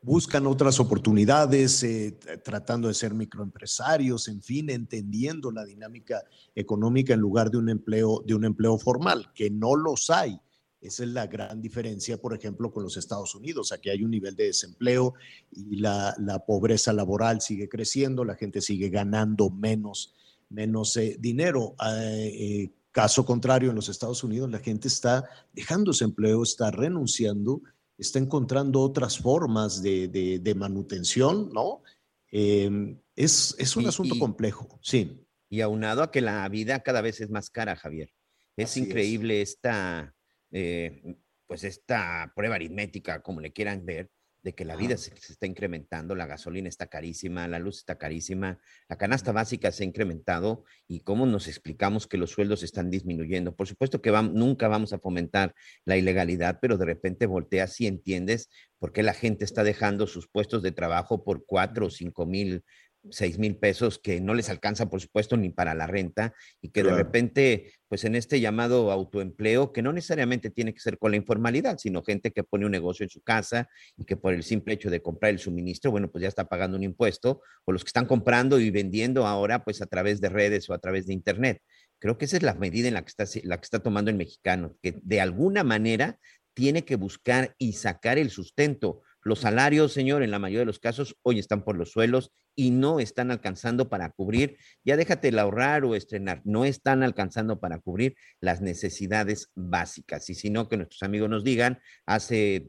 buscan otras oportunidades, eh, tratando de ser microempresarios, en fin, entendiendo la dinámica económica en lugar de un empleo, de un empleo formal, que no los hay. Esa es la gran diferencia, por ejemplo, con los Estados Unidos. Aquí hay un nivel de desempleo y la, la pobreza laboral sigue creciendo, la gente sigue ganando menos menos eh, dinero. Eh, caso contrario, en los Estados Unidos la gente está dejando ese empleo, está renunciando, está encontrando otras formas de, de, de manutención, ¿no? Eh, es, es, un y, asunto y, complejo, sí. Y aunado a que la vida cada vez es más cara, Javier. Es Así increíble es. esta, eh, pues esta prueba aritmética, como le quieran ver, de que la vida se, se, está incrementando, la gasolina está carísima, la luz está carísima, la canasta básica se ha incrementado y cómo nos explicamos que los sueldos están disminuyendo. Por supuesto que vamos, nunca vamos a fomentar la ilegalidad, pero de repente volteas y entiendes por qué la gente está dejando sus puestos de trabajo por cuatro o cinco mil seis mil pesos que no les alcanza, por supuesto, ni para la renta y que de repente, pues en este llamado autoempleo, que no necesariamente tiene que ser con la informalidad, sino gente que pone un negocio en su casa y que por el simple hecho de comprar el suministro, bueno, pues ya está pagando un impuesto, o los que están comprando y vendiendo ahora, pues a través de redes o a través de Internet. Creo que esa es la medida en la que está, la que está tomando el mexicano, que de alguna manera tiene que buscar y sacar el sustento. Los salarios, señor, en la mayoría de los casos hoy están por los suelos y no están alcanzando para cubrir, ya déjate el ahorrar o estrenar, no están alcanzando para cubrir las necesidades básicas. Y si no, que nuestros amigos nos digan, hace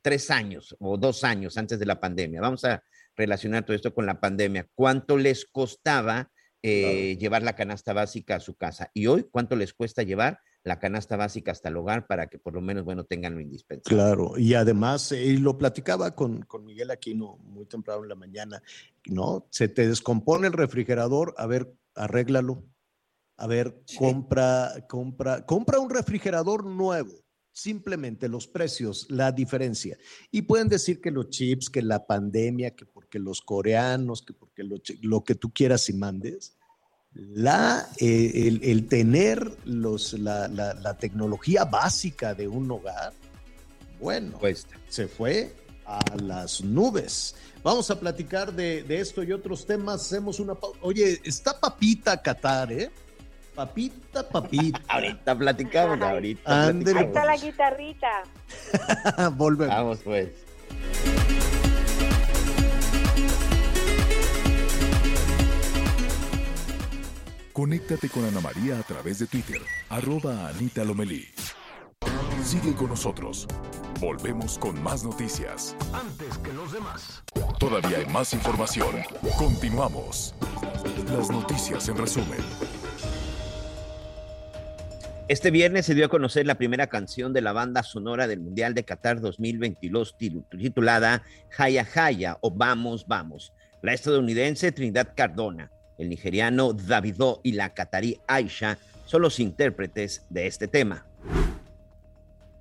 tres años o dos años antes de la pandemia, vamos a relacionar todo esto con la pandemia, ¿cuánto les costaba eh, llevar la canasta básica a su casa? Y hoy, ¿cuánto les cuesta llevar la canasta básica hasta el hogar para que por lo menos, bueno, tengan lo indispensable? Claro, y además, eh, y lo platicaba con, con Miguel Aquino muy temprano en la mañana, ¿no? Se te descompone el refrigerador, a ver, arréglalo. A ver, compra, compra, compra un refrigerador nuevo. Simplemente los precios, la diferencia. Y pueden decir que los chips, que la pandemia, que porque los coreanos, que porque lo, lo que tú quieras y mandes. La, eh, el, el tener los, la, la- la tecnología básica de un hogar, bueno, se fue a las nubes. Vamos a platicar de, de esto y otros temas. Hacemos una pausa. Oye, está papita Qatar, ¿eh? Papita, papita. [laughs] ahorita platicamos, ahorita. Ahí está la guitarrita. [laughs] Volvemos. Vamos, pues. Conéctate con Ana María a través de Twitter, arroba Anita Lomelí. Sigue con nosotros. Volvemos con más noticias. Antes que los demás. Todavía hay más información. Continuamos. Las noticias en resumen. Este viernes se dio a conocer la primera canción de la banda sonora del Mundial de Qatar 2022 til- titulada Haya Haya o Vamos Vamos. La estadounidense Trinidad Cardona, el nigeriano Davido y la catarí Aisha son los intérpretes de este tema.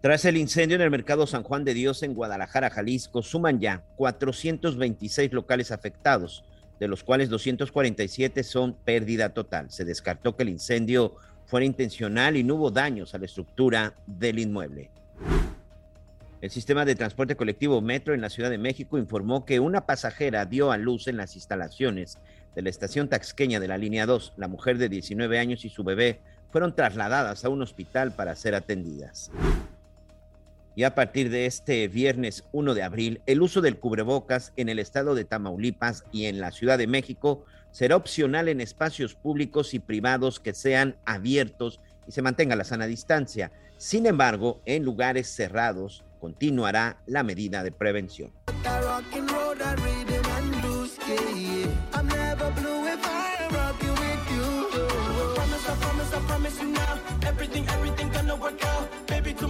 Tras el incendio en el mercado San Juan de Dios en Guadalajara, Jalisco, suman ya 426 locales afectados, de los cuales 247 son pérdida total. Se descartó que el incendio fuera intencional y no hubo daños a la estructura del inmueble. El sistema de transporte colectivo Metro en la Ciudad de México informó que una pasajera dio a luz en las instalaciones de la estación taxqueña de la línea 2. La mujer de 19 años y su bebé fueron trasladadas a un hospital para ser atendidas. Y a partir de este viernes 1 de abril, el uso del cubrebocas en el estado de Tamaulipas y en la Ciudad de México será opcional en espacios públicos y privados que sean abiertos y se mantenga la sana distancia. Sin embargo, en lugares cerrados continuará la medida de prevención.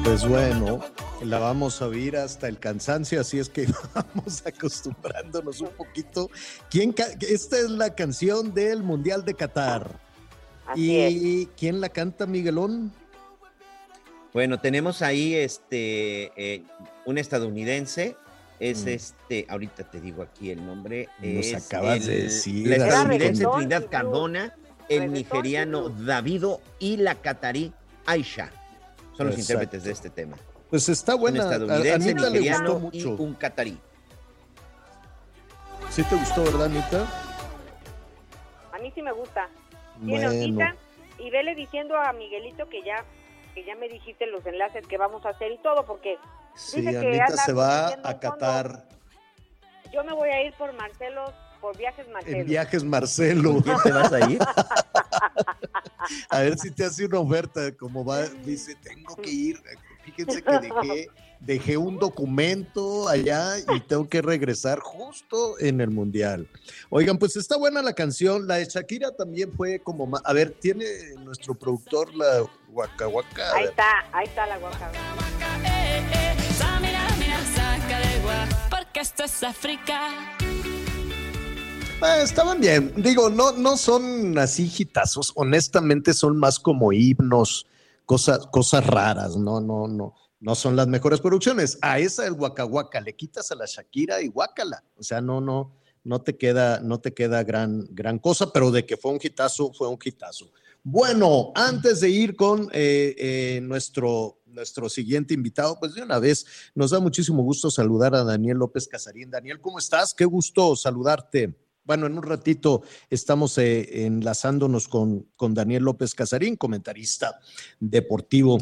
Pues bueno, la vamos a oír hasta el cansancio, así es que [laughs] vamos acostumbrándonos un poquito. ¿Quién esta es la canción del Mundial de Qatar. ¿Y quién la canta, Miguelón? Bueno, tenemos ahí este eh, un estadounidense, es Mm. este, ahorita te digo aquí el nombre, Nos es acabas de el- decir, la estadounidense como- Trinidad Cardona, el nigeriano Davido y la catarí Aisha. Son los Exacto. intérpretes de este tema. Pues está Un buena. A, a estadounidense, Anita le nigeriano y mucho. un catarí. ¿Sí te gustó, verdad, Anita? A mí sí me gusta. Tiene Bueno. Y vele diciendo a Miguelito que ya que ya me dijiste los enlaces que vamos a hacer y todo, porque Sí, dice que Anita anda se va a. Qatar Yo me voy a ir por Marcelo, por viajes Marcelo. en viajes Marcelo. ¿Con quién te vas a ir? [laughs] a ver si te hace una oferta, como va, dice, tengo que ir. Fíjense que dejé, dejé un documento allá y tengo que regresar justo en el Mundial. Oigan, pues está buena la canción. La de Shakira también fue como más. A ver, tiene nuestro productor la Waka Waka. Ahí está, ahí está la guaca. Mira, mira, saca de gua, porque esto es África. Ah, estaban bien. Digo, no, no son así hitazos. Honestamente, son más como himnos, cosas, cosas raras. No, no, no. No son las mejores producciones. A esa el Waka le quitas a la Shakira y guácala. O sea, no, no, no te queda, no te queda gran, gran cosa, pero de que fue un hitazo, fue un hitazo. Bueno, antes de ir con eh, eh, nuestro, nuestro siguiente invitado, pues de una vez nos da muchísimo gusto saludar a Daniel López Casarín. Daniel, ¿cómo estás? Qué gusto saludarte. Bueno, en un ratito estamos eh, enlazándonos con, con Daniel López Casarín, comentarista deportivo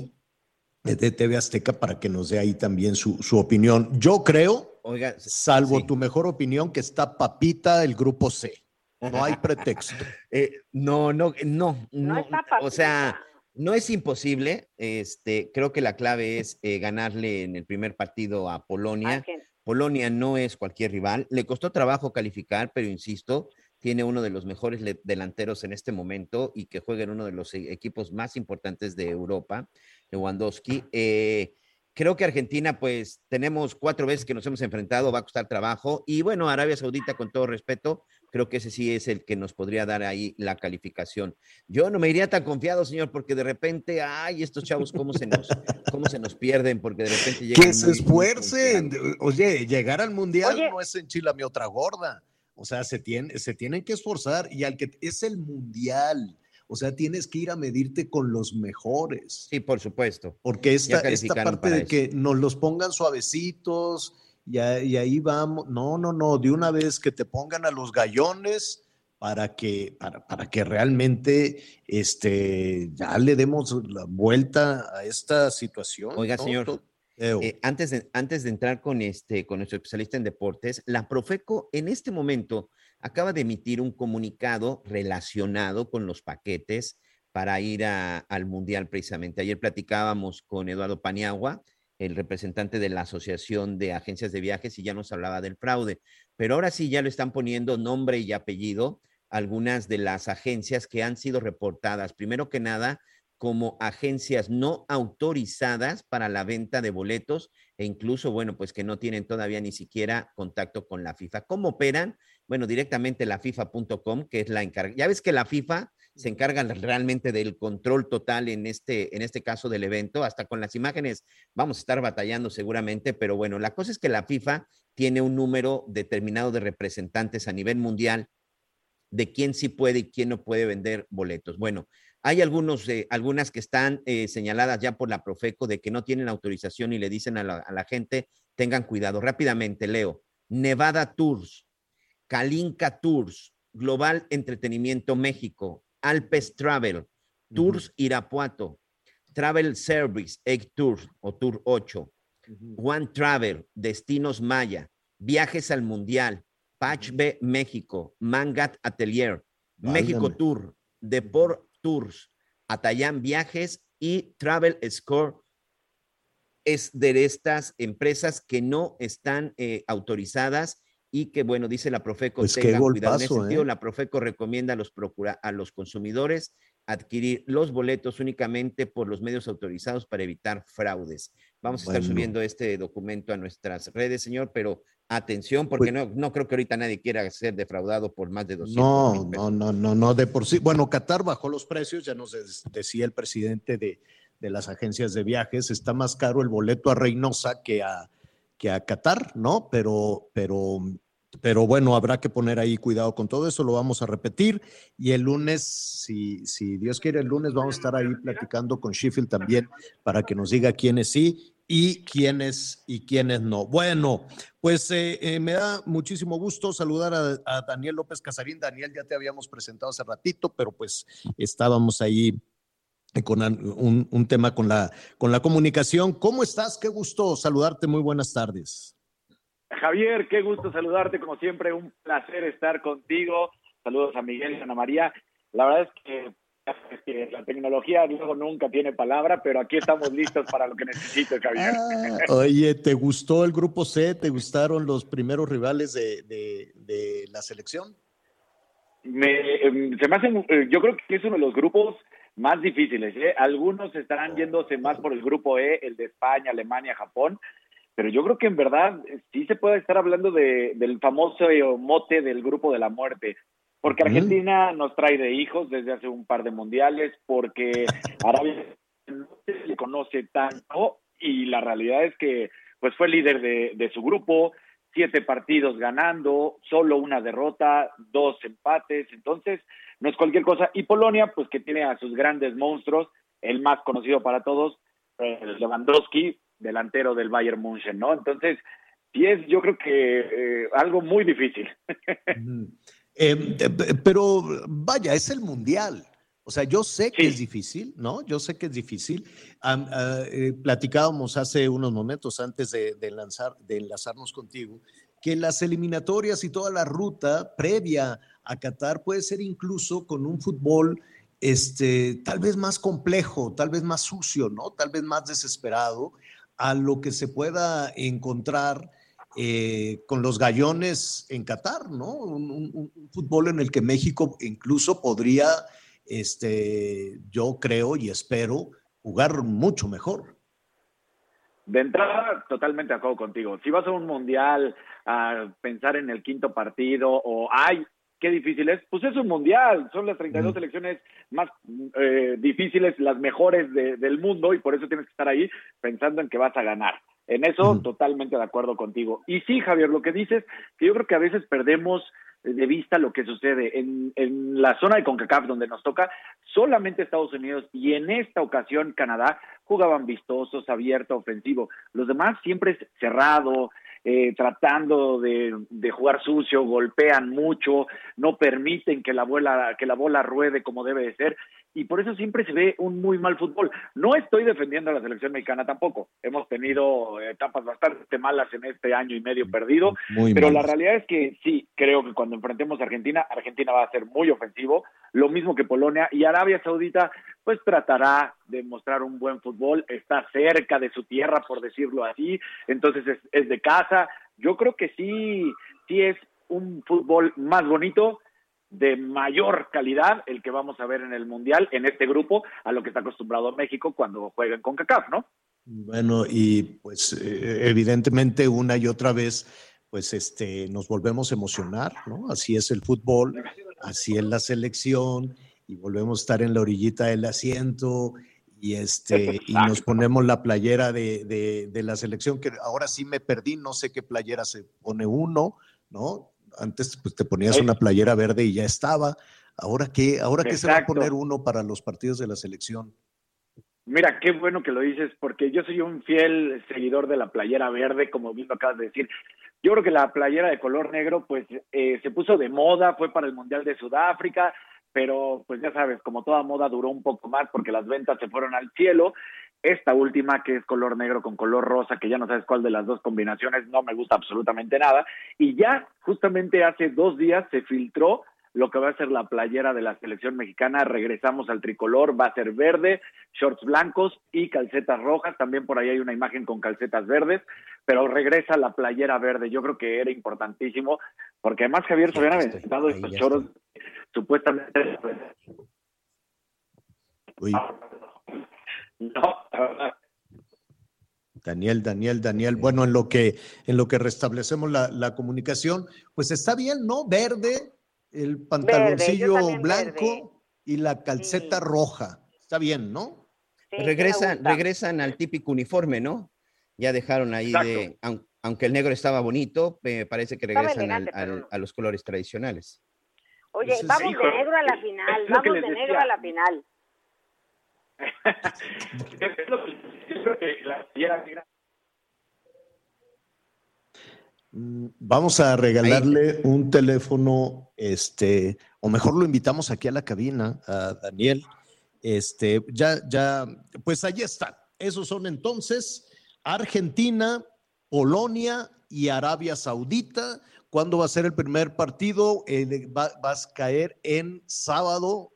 de TV Azteca, para que nos dé ahí también su, su opinión. Yo creo, Oiga, salvo tu mejor opinión, que está papita el grupo C. No hay pretexto. [laughs] Eh, no, no, no, no. está o sea, no es imposible. Este, creo que la clave es eh, ganarle en el primer partido a Polonia. Polonia no es cualquier rival. Le costó trabajo calificar, pero insisto, tiene uno de los mejores delanteros en este momento y que juega en uno de los e- equipos más importantes de Europa, Lewandowski. Eh, creo que Argentina, pues tenemos cuatro veces que nos hemos enfrentado, va a costar trabajo. Y bueno, Arabia Saudita, con todo respeto, creo que ese sí es el que nos podría dar ahí la calificación. Yo no me iría tan confiado, señor, porque de repente, ay, estos chavos, cómo se nos, cómo se nos pierden, porque de repente llegan. Que se muy- muy esfuercen. Oye, llegar al mundial Oye. no es enchilame otra gorda. O sea, se, tiene, se tienen que esforzar y al que es el mundial. O sea, tienes que ir a medirte con los mejores. Sí, por supuesto. Porque esta, esta parte de eso. que nos los pongan suavecitos y, a- y ahí vamos. No, no, no. De una vez que te pongan a los gallones para que, para, para que realmente este, ya le demos la vuelta a esta situación. Oiga, ¿no? señor. Eh, antes, de, antes de entrar con, este, con nuestro especialista en deportes, la Profeco en este momento acaba de emitir un comunicado relacionado con los paquetes para ir a- al Mundial precisamente. Ayer platicábamos con Eduardo Paniagua, el representante de la Asociación de Agencias de Viajes, y ya nos hablaba del fraude. Pero ahora sí ya le están poniendo nombre y apellido algunas de las agencias que han sido reportadas. Primero que nada, como agencias no autorizadas para la venta de boletos e incluso, bueno, pues que no tienen todavía ni siquiera contacto con la FIFA. ¿Cómo operan? Bueno, directamente la FIFA.com, que es la encargada. Ya ves que la FIFA se encarga realmente del control total en este, en este caso del evento, hasta con las imágenes vamos a estar batallando seguramente, pero bueno, la cosa es que la FIFA tiene un número determinado de representantes a nivel mundial de quién sí puede y quién no puede vender boletos. Bueno, hay algunos, eh, algunas que están eh, señaladas ya por la Profeco de que no tienen autorización y le dicen a la, a la gente, tengan cuidado. Rápidamente, Leo. Nevada Tours, Kalinka Tours, Global Entretenimiento México, Alpes Travel, Tours Irapuato, Travel Service, Egg Tours o Tour 8, One Travel, Destinos Maya, Viajes al Mundial, Patch B México, Mangat Atelier, México. Tour, Deport Tours, Atayán Viajes y Travel Score es de estas empresas que no están eh, autorizadas y que, bueno, dice la Profeco, Pues qué tengan cuidado. En ese golpazo, sentido, ¿eh? la Profeco recomienda a los, procura- a los consumidores adquirir los boletos únicamente por los medios autorizados para evitar fraudes. Vamos a estar subiendo este documento a nuestras redes, señor, pero atención, porque Pues no, no creo que ahorita nadie quiera ser defraudado por más de 200 No, no, no, no, no, de por sí. Bueno, Qatar bajó los precios, ya nos decía el presidente de, de las agencias de viajes, está más caro el boleto a Reynosa que a, que a Qatar, ¿no? Pero, pero, pero bueno, habrá que poner ahí cuidado con todo eso, lo vamos a repetir. Y el lunes, si, si Dios quiere, el lunes vamos a estar ahí platicando con Sheffield también para que nos diga quiénes sí y quiénes y quiénes no. Bueno, pues eh, eh, me da muchísimo gusto saludar a, Daniel López Casarín. Daniel, ya te habíamos presentado hace ratito, pero pues estábamos ahí con un tema con la, con la comunicación. ¿Cómo estás? Qué gusto saludarte. Muy buenas tardes. Javier, qué gusto saludarte, como siempre, un placer estar contigo. Saludos a Miguel y a Ana María. La verdad es que, es que la tecnología luego nunca tiene palabra, pero aquí estamos listos para lo que necesites, Javier. Ah, [laughs] oye, ¿te gustó el grupo C? ¿Te gustaron los primeros rivales de, de- de la selección? Me, em, se me hace, mu- eh, yo creo que es uno de los grupos más difíciles. ¿eh? Algunos estarán yéndose más por el grupo E, el de España, Alemania, Japón, pero yo creo que en verdad eh, sí se puede estar hablando de, del famoso eh, mote del grupo de la muerte. Porque. Argentina nos trae de hijos desde hace un par de mundiales, porque [laughs] Arabia no se le conoce tanto y la realidad es que pues fue líder de, de su grupo, siete partidos ganando, solo una derrota, dos empates, entonces no es cualquier cosa. Y Polonia, pues que tiene a sus grandes monstruos, el más conocido para todos, Lewandowski, delantero del Bayern München, ¿no? Entonces, sí es, yo creo que eh, algo muy difícil. Eh, pero vaya, es el mundial. O sea, yo sé que es difícil, ¿no? Yo sé que es difícil. Eh, platicábamos hace unos momentos antes de, de lanzar, de enlazarnos contigo, que las eliminatorias y toda la ruta previa a Qatar puede ser incluso con un fútbol este, tal vez más complejo, tal vez más sucio, ¿no? Tal vez más desesperado a lo que se pueda encontrar eh, con los gallones en Qatar, ¿no? Un, un- un fútbol en el que México incluso podría, este, yo creo y espero, jugar mucho mejor. De entrada, totalmente de acuerdo contigo. Si vas a un mundial a pensar en el quinto partido o, ay, qué difícil es, pues es un mundial. Son las 32 selecciones más eh, difíciles, las mejores de- del mundo y por eso tienes que estar ahí pensando en que vas a ganar. En eso, totalmente de acuerdo contigo. Y sí, Javier, lo que dices, que yo creo que a veces perdemos de vista lo que sucede en, en la zona de CONCACAF donde nos toca, solamente Estados Unidos y en esta ocasión Canadá jugaban vistosos, abierto, ofensivo. Los demás siempre es cerrado, eh, tratando de, de jugar sucio, golpean mucho, no permiten que la, bola, que la bola ruede como debe de ser y por eso siempre se ve un muy mal fútbol. No estoy defendiendo a la selección mexicana tampoco. Hemos tenido etapas bastante malas en este año y medio perdido, Muy pero malas. la realidad es que sí, creo que cuando enfrentemos a Argentina, Argentina va a ser muy ofensivo, lo mismo que Polonia y Arabia Saudita, pues tratará de mostrar un buen fútbol, está cerca de su tierra, por decirlo así, entonces es, es de casa. Yo creo que sí, sí es un fútbol más bonito, de mayor calidad el que vamos a ver en el Mundial, en este grupo, a lo que está acostumbrado México cuando juegan con CACAF, ¿no? Bueno, y pues eh, evidentemente una y otra vez, pues este, nos volvemos a emocionar, ¿no? Así es el fútbol, así es la selección, y volvemos a estar en la orillita del asiento, y este, y nos ponemos la playera de, de, de la selección, que ahora sí me perdí, no sé qué playera se pone uno, ¿no? Antes pues te ponías una playera verde y ya estaba. Ahora qué, ahora qué se va a poner uno para los partidos de la selección. Mira, qué bueno que lo dices, porque yo soy un fiel seguidor de la playera verde, como bien lo acabas de decir. Yo creo que la playera de color negro, pues, eh, se puso de moda, fue para el Mundial de Sudáfrica, pero, pues, ya sabes, como toda moda duró un poco más porque las ventas se fueron al cielo. Esta última, que es color negro con color rosa, que ya no sabes cuál de las dos combinaciones, no me gusta absolutamente nada. Y ya, justamente hace dos días, se filtró lo que va a ser la playera de la selección mexicana. Regresamos al tricolor, va a ser verde, shorts blancos y calcetas rojas. También por ahí hay una imagen con calcetas verdes, pero regresa la playera verde. Yo creo que era importantísimo, porque además Javier se habían aventado estos choros supuestamente. Uy. [laughs] No, la verdad. Daniel, Daniel, Daniel. Bueno, en lo que, en lo que restablecemos la, la comunicación, pues está bien, ¿no? Verde, el pantaloncillo blanco verde. y la calceta roja. Está bien, ¿no? regresan, regresan al típico uniforme, ¿no? Ya dejaron ahí de, aun- aunque el negro estaba bonito, me parece que regresan elegante, al- a los colores tradicionales. Oye, Pues es- vamos de negro a la final, vamos de negro a la final. [laughs] Vamos a regalarle un teléfono, este, o mejor lo invitamos aquí a la cabina, a Daniel. Este, ya, ya, pues ahí están. Esos son entonces Argentina, Polonia y Arabia Saudita. ¿Cuándo va a ser el primer partido? Eh, va, vas a caer en sábado.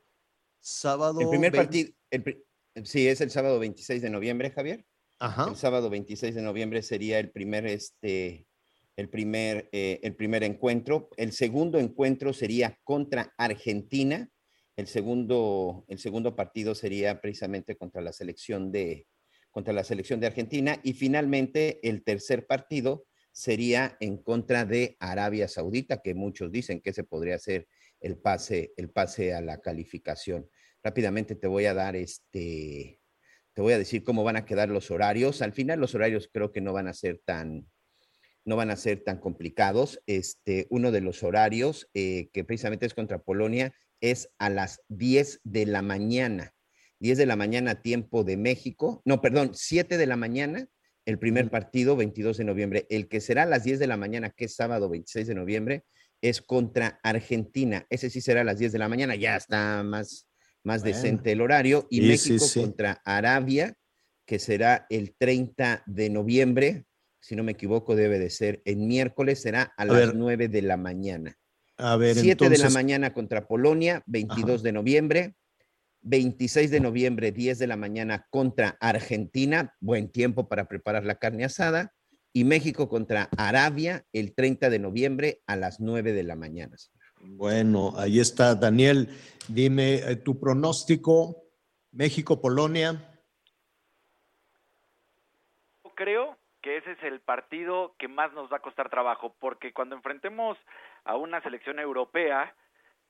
Sábado. El primer 20 partido, el sí, es el sábado 26 de noviembre, Javier. Ajá. El sábado 26 de noviembre sería el primer, este, el primer, eh, el primer encuentro. El segundo encuentro sería contra Argentina. El segundo, el segundo partido sería precisamente contra la selección de, contra la selección de Argentina. Y finalmente, el tercer partido sería en contra de Arabia Saudita, que muchos dicen que ese podría ser el pase, el pase a la calificación. Rápidamente te voy a dar este, te voy a decir cómo van a quedar los horarios. Al final los horarios creo que no van a ser tan, no van a ser tan complicados. Este, uno de los horarios eh, que precisamente es contra Polonia es a las 10 de la mañana. 10 de la mañana, tiempo de México. No, perdón, 7 de la mañana, el primer partido, 22 de noviembre. El que será a las 10 de la mañana, que es sábado 26 de noviembre, es contra Argentina. Ese sí será a las 10 de la mañana, ya está más, más Bueno. decente el horario. Y Sí, México sí, sí. contra Arabia, que será el 30 de noviembre. Si no me equivoco, debe de ser el miércoles, será a, las ver. 9 de la mañana. A ver, 7 de la mañana contra Polonia, 22 de noviembre. 26 de noviembre, 10 de la mañana contra Argentina, buen tiempo para preparar la carne asada. Y México contra Arabia el 30 de noviembre a las 9 de la mañana. Bueno, ahí está, Daniel. Dime eh, tu pronóstico, México-Polonia. creo que ese es el partido que más nos va a costar trabajo, porque cuando enfrentemos a una selección europea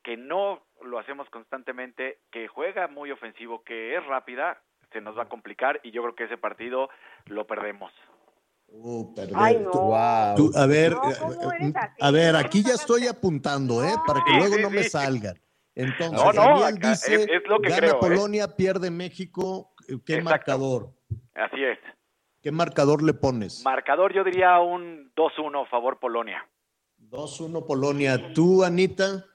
que no lo hacemos constantemente, que juega muy ofensivo, que es rápida, se nos va a complicar y yo creo que ese partido lo perdemos. Uh. Ay, no. Wow. tú- a ver, No, eh, ¿cómo eh, a ver, aquí ya estoy apuntando, ¿eh? Para que Sí, luego sí, no me sí. salgan. Entonces, No, no, Daniel acá dice, es- es lo que gana creo, ¿eh? Polonia, pierde México. eh, ¿Qué Exacto. marcador? Así es. ¿Qué marcador le pones? Marcador yo diría un 2-1 favor Polonia. 2-1 Polonia. ¿Tú, Anita?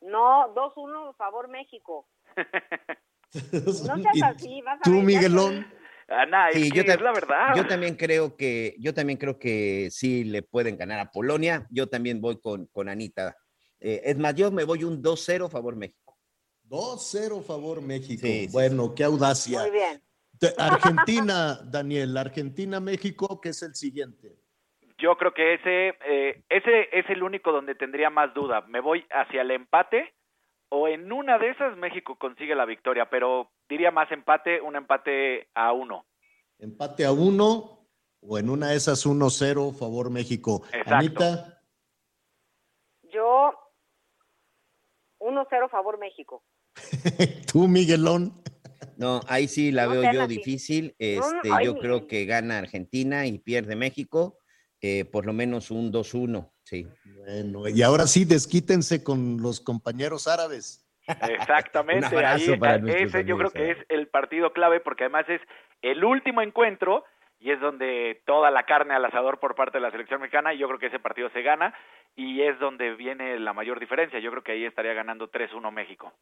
No, 2-1, favor México. [laughs] No [laughs] seas ¿Y así, vas a ¿Tú, ver, ya Miguelón? Ana, es Sí, que yo, es la verdad. yo también creo que, yo también creo que sí le pueden ganar a Polonia. Yo también voy con, con Anita. Eh, es más, yo me voy un 2-0 favor México. 2-0 favor México. Sí, sí, bueno, qué audacia. Muy bien. Argentina, [laughs] Daniel, Argentina-México, que es el siguiente. Yo creo que ese, eh, ese es el único donde tendría más duda. Me voy hacia el empate o en una de esas México consigue la victoria, pero diría más empate, un empate a uno. Empate a uno o en una de esas 1-0, favor México. Exacto. Anita, Yo 1-0 favor México. [laughs] tú, Miguelón. No, ahí sí la No veo yo así. difícil. No, no, Este, ay, yo creo que gana Argentina y pierde México. eh, por lo menos un 2-1, sí. Bueno, y ahora sí, desquítense con los compañeros árabes. Exactamente. [laughs] Ahí, ese yo creo que es el partido clave porque además es el último encuentro y es donde toda la carne al asador por parte de la selección mexicana y yo creo que ese partido se gana y es donde viene la mayor diferencia. Yo creo que ahí estaría ganando 3-1 México.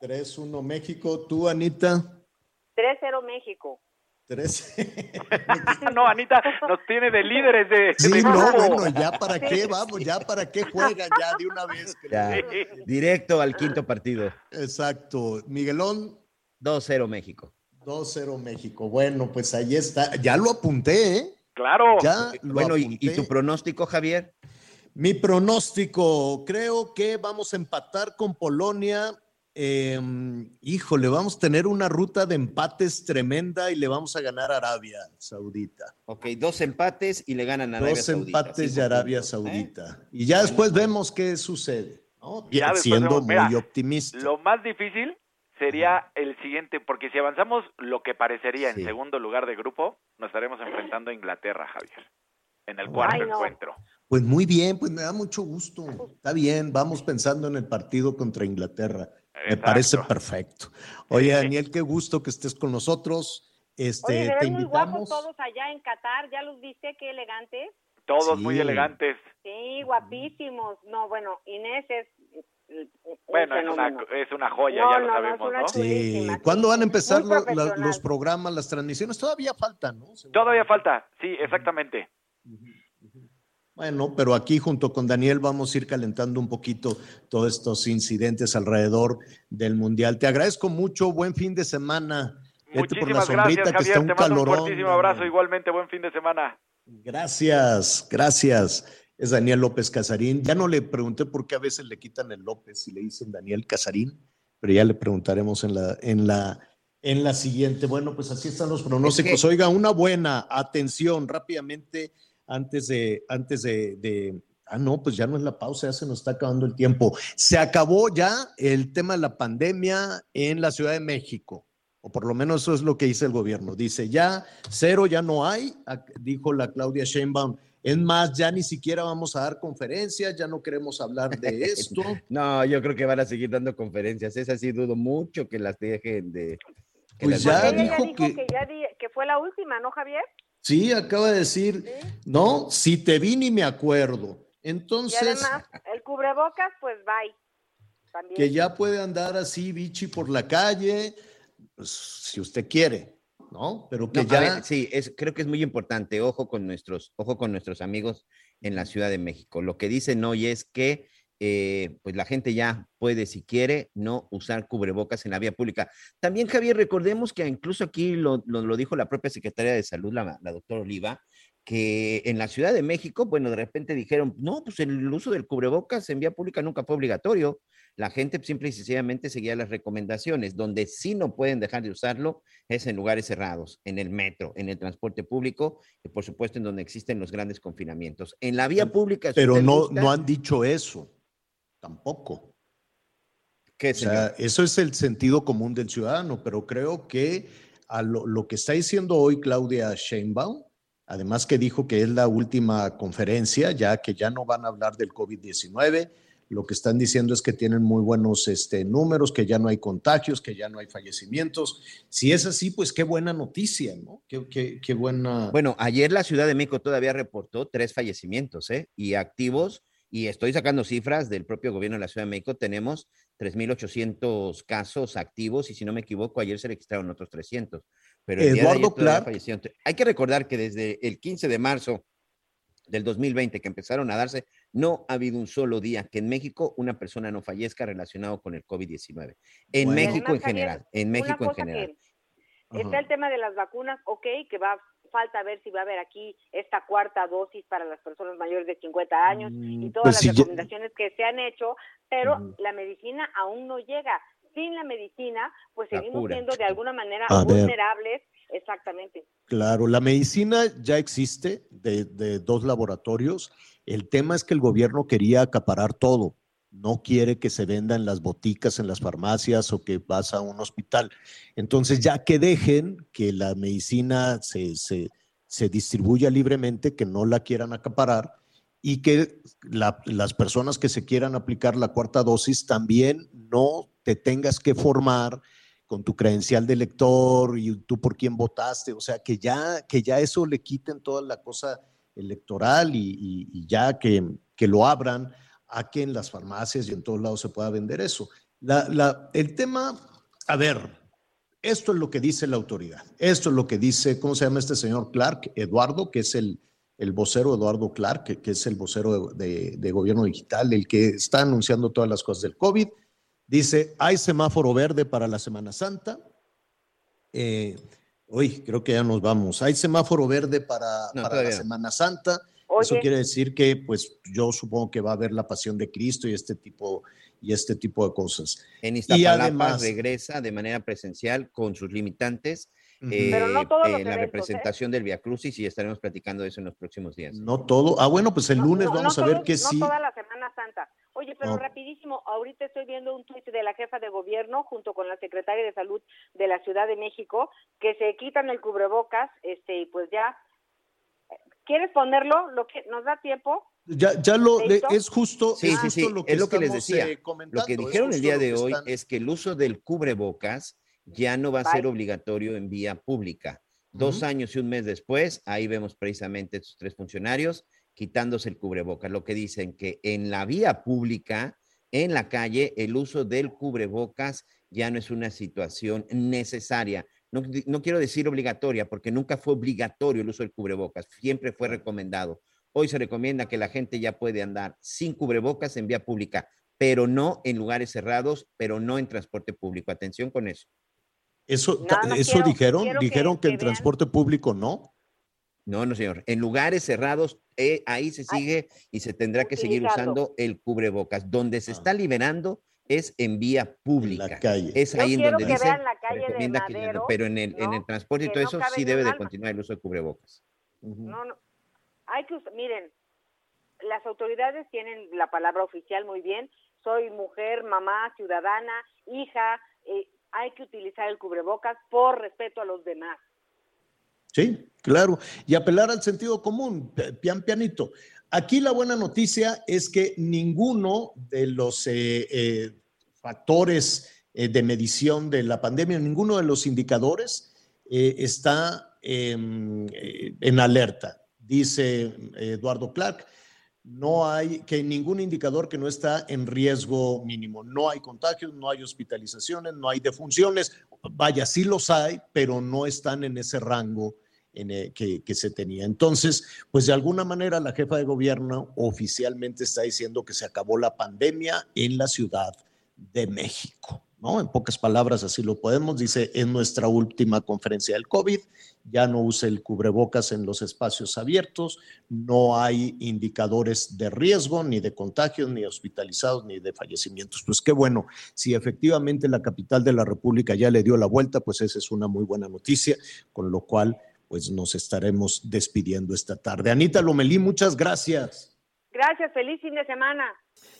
3-1 México. Tú, Anita. 3-0 México. 3. [laughs] no, Anita nos tiene de líderes de, Sí, de no, grupo. bueno, ya para qué, vamos, ya para qué juegan ya de una vez. [laughs] Ya, directo al quinto partido. Exacto. Miguelón. 2-0 México. 2-0 México. Bueno, pues ahí está. Ya lo apunté, ¿eh? Claro. Ya lo Bueno, y tu pronóstico, Javier? Mi pronóstico, creo que vamos a empatar con Polonia. Eh, híjole, vamos a tener una ruta de empates tremenda y le vamos a ganar a Arabia Saudita. Ok, dos empates y le ganan a Arabia Dos Saudita. empates cinco de Arabia puntos, ¿eh? Saudita. Y ya después vemos qué sucede. ¿no? Ya Siendo vemos, muy optimista. Lo más difícil sería el siguiente, porque si avanzamos lo que parecería Sí. en segundo lugar de grupo, nos estaremos enfrentando a Inglaterra, Javier, en el cuarto Ay, no. encuentro. Pues muy bien, pues me da mucho gusto. Está bien, vamos pensando en el partido contra Inglaterra. Me parece perfecto. Oye, Daniel, qué gusto que estés con nosotros. Este, Oye, se te ven muy guapos invitamos. todos allá en Qatar. ¿Ya los viste? Qué elegantes. Todos Sí. muy elegantes. Sí, guapísimos. No, bueno, Inés es un Bueno, es una, es una joya, No, ya no, lo sabemos, ¿no? Sí. ¿Cuándo van a empezar lo- la- los programas, las transmisiones? Todavía faltan, ¿no? Todavía falta, sí, exactamente. Bueno, pero aquí junto con Daniel vamos a ir calentando un poquito todos estos incidentes alrededor del Mundial. Te agradezco mucho, buen fin de semana. Vete por la Muchísimas sombrita gracias, que está Javier. un Te mando un calorón. fuertísimo abrazo. Igualmente, buen fin de semana. Gracias, gracias. Es Daniel López Casarín. Ya no le pregunté por qué a veces le quitan el López y le dicen Daniel Casarín, pero ya le preguntaremos en la, en la, en la siguiente. Bueno, pues así están los pronósticos. Es que- Oiga, una buena atención rápidamente antes de, antes de, de- ah, no, pues ya no es la pausa, ya se nos está acabando el tiempo. Se acabó ya el tema de la pandemia en la Ciudad de México. O por lo menos eso es lo que dice el gobierno. Dice, ya cero, ya no hay, dijo la Claudia Sheinbaum Es más, ya ni siquiera vamos a dar conferencias, ya no queremos hablar de [laughs] esto. no, yo creo que van a seguir dando conferencias. Es así, dudo mucho que las dejen de. que Pues las ya dijo dijo que- que, ya di- que fue la última, ¿no, Javier? Sí, acaba de decir, no, si te vi ni me acuerdo. y Entonces, además, el cubrebocas, pues bye. También. que ya puede andar así, bichi, por la calle, pues, si usted quiere, ¿no? Pero que No, ya... ver, sí, es, creo que es muy importante. Ojo con nuestros, ojo con nuestros amigos en la Ciudad de México. Lo que dicen hoy es que eh, pues la gente ya puede, si quiere, no usar cubrebocas en la vía pública. También, Javier, recordemos que incluso aquí lo, lo- lo dijo la propia Secretaría de Salud, la, la doctora Oliva, que en la Ciudad de México, bueno, de repente dijeron, no, pues el uso del cubrebocas en vía pública nunca fue obligatorio. La gente simple y sencillamente seguía las recomendaciones. Donde sí no pueden dejar de usarlo es en lugares cerrados, en el metro, en el transporte público y por supuesto en donde existen los grandes confinamientos. En la vía pública... Pero no, no han dicho eso, tampoco. ¿Qué, O sea, eso es el sentido común del ciudadano, pero creo que a lo, lo que está diciendo hoy Claudia Sheinbaum, además que dijo que es la última conferencia, ya que ya no van a hablar del COVID-19, lo que están diciendo es que tienen muy buenos este, números, que ya no hay contagios, que ya no hay fallecimientos. Si es así, pues qué buena noticia, ¿no? Qué, qué- qué buena... Bueno, ayer la Ciudad de México todavía reportó tres fallecimientos, ¿eh? Y activos, y estoy sacando cifras del propio gobierno de la Ciudad de México, tenemos 3.800 casos activos y si no me equivoco, ayer se registraron otros 300. Pero el día de Eduardo ayer Clark. fallecieron. Hay que recordar que desde el 15 de marzo del 2020 que empezaron a darse, no ha habido un solo día que en México una persona no fallezca relacionado con el COVID-19. En Bueno. México Además, en general, en México en general. que Está el tema de las vacunas, ok, que va falta ver si va a haber aquí esta cuarta dosis para las personas mayores de 50 años y todas pues las si ya- recomendaciones que se han hecho, pero la medicina aún no llega. Sin la medicina, pues La seguimos cura. siendo de alguna manera A ver. vulnerables, exactamente. Claro, la medicina ya existe de, de dos laboratorios. El tema es que el gobierno quería acaparar todo. No quiere que se venda en las boticas, en las farmacias o que vas a un hospital. Entonces, ya que dejen que la medicina se, se, se distribuya libremente, que no la quieran acaparar y que la- las personas que se quieran aplicar la cuarta dosis también no te tengas que formar con tu credencial de elector y tú por quién votaste, o sea, que ya, que ya eso le quiten toda la cosa electoral y, y- y ya que, que lo abran a que en las farmacias y en todos lados se pueda vender eso. La- la- el tema, a ver, esto es lo que dice la autoridad, esto es lo que dice, ¿cómo se llama este señor Clark? Eduardo, que es el, el vocero Eduardo Clark, que, que es el vocero de, de- de gobierno digital, el que está anunciando todas las cosas del COVID. Dice, hay semáforo verde para la Semana Santa. Eh, uy, creo que ya nos vamos. Hay semáforo verde para, No, para la. Semana Santa. Eso quiere decir que, pues, yo supongo que va a haber la pasión de Cristo y este tipo, y este tipo de cosas. En Y Iztapalapa además, regresa de manera presencial con sus limitantes eh, Pero no todos eh, los la eventos, ¿eh? representación del Via Crucis y estaremos platicando de eso en los próximos días. no todo. Ah, bueno, pues el No, lunes no, vamos no a ver todo- que no sí. toda la Semana Santa. Oye, pero No. rapidísimo, ahorita estoy viendo un tuit de la jefa de gobierno junto con la secretaria de salud de la Ciudad de México que se quitan el cubrebocas, este, y pues ya. ¿Quieres ponerlo? Lo que nos da tiempo. Ya, ya lo, es justo, Sí, es sí, justo sí, lo que es lo que les decía. eh, Lo que dijeron el día de hoy están- es que el uso del cubrebocas ya no va a ser obligatorio en vía pública. Dos años y un mes después, ahí vemos precisamente estos tres funcionarios quitándose el cubrebocas, lo que dicen que en la vía pública, en la calle, el uso del cubrebocas ya no es una situación necesaria. No, no quiero decir obligatoria, porque nunca fue obligatorio el uso del cubrebocas, siempre fue recomendado. Hoy se recomienda que la gente ya puede andar sin cubrebocas en vía pública, pero no en lugares cerrados, pero no en transporte público. Atención con eso. Eso, eso quiero- dijeron, quiero dijeron que, que en vean- transporte público no. No, no, señor. En lugares cerrados, eh, ahí se sigue y se tendrá que seguir usando el cubrebocas. Donde se está liberando es en vía pública. la calle. Es Yo ahí en donde que dice, vean la calle de que- pero en el, en ¿no? el transporte y todo no eso sí debe de alma. continuar el uso de cubrebocas. No, no. Hay que, us- miren, las autoridades tienen la palabra oficial muy bien. Soy mujer, mamá, ciudadana, hija. eh, hay que utilizar el cubrebocas por respeto a los demás. Sí, claro. Y apelar al sentido común, pian pianito. Aquí la buena noticia es que ninguno de los eh, eh, factores eh, de medición de la pandemia, ninguno de los indicadores está em, en alerta. Dice Eduardo Clark, no hay que ningún indicador que no está en riesgo mínimo. No hay contagios, no hay hospitalizaciones, no hay defunciones. Vaya, sí los hay, pero no están en ese rango en que, que, se tenía. Entonces, pues de alguna manera la jefa de gobierno oficialmente está diciendo que se acabó la pandemia en la Ciudad de México. ¿No? En pocas palabras, así lo podemos. Dice, en nuestra última conferencia del COVID, ya no use el cubrebocas en los espacios abiertos, no hay indicadores de riesgo, ni de contagios, ni hospitalizados, ni de fallecimientos. Pues qué bueno, si efectivamente la capital de la República ya le dio la vuelta, pues esa es una muy buena noticia, con lo cual pues nos estaremos despidiendo esta tarde. Anita Lomelí, muchas gracias. Gracias, feliz fin de semana.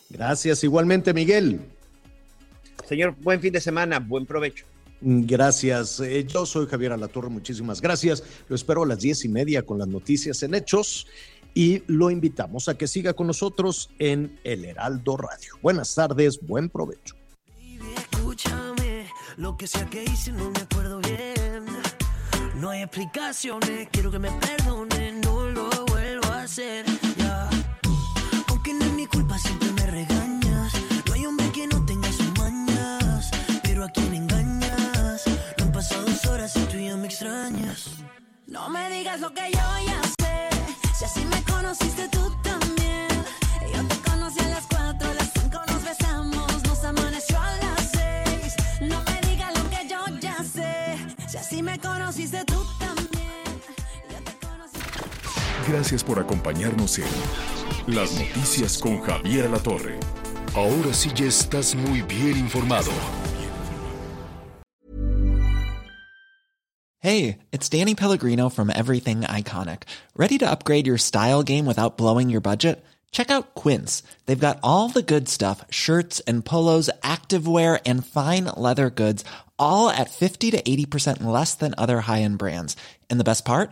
Gracias, igualmente, Miguel. Señor, buen fin de semana, buen provecho. Gracias. Eh, yo soy Javier Alatorre, muchísimas gracias. Lo espero a las diez y media con las noticias en hechos y lo invitamos a que siga con nosotros en El Heraldo Radio. Buenas tardes, buen provecho. Escúchame, lo que sea que hice no me acuerdo bien. No hay explicaciones, quiero que me perdonen, no lo vuelvo a hacer. Ya. Aunque no es mi culpa, siempre me regañas. No hay hombre que no tenga sus mañas, pero a quien engañas. No han pasado dos horas y tú ya me extrañas. No me digas lo que yo ya sé, si así me conociste tú también. Gracias por acompañarnos en Las Noticias con Javier La Torre. Ahora sí ya estás muy bien informado. Hey, it's Danny Pellegrino from Everything Iconic. ¿Ready to upgrade your style game without blowing your budget? Check out Quince. They've got all the good stuff shirts and polos, activewear, and fine leather goods, all at 50 to 80% less than other high end brands. And the best part?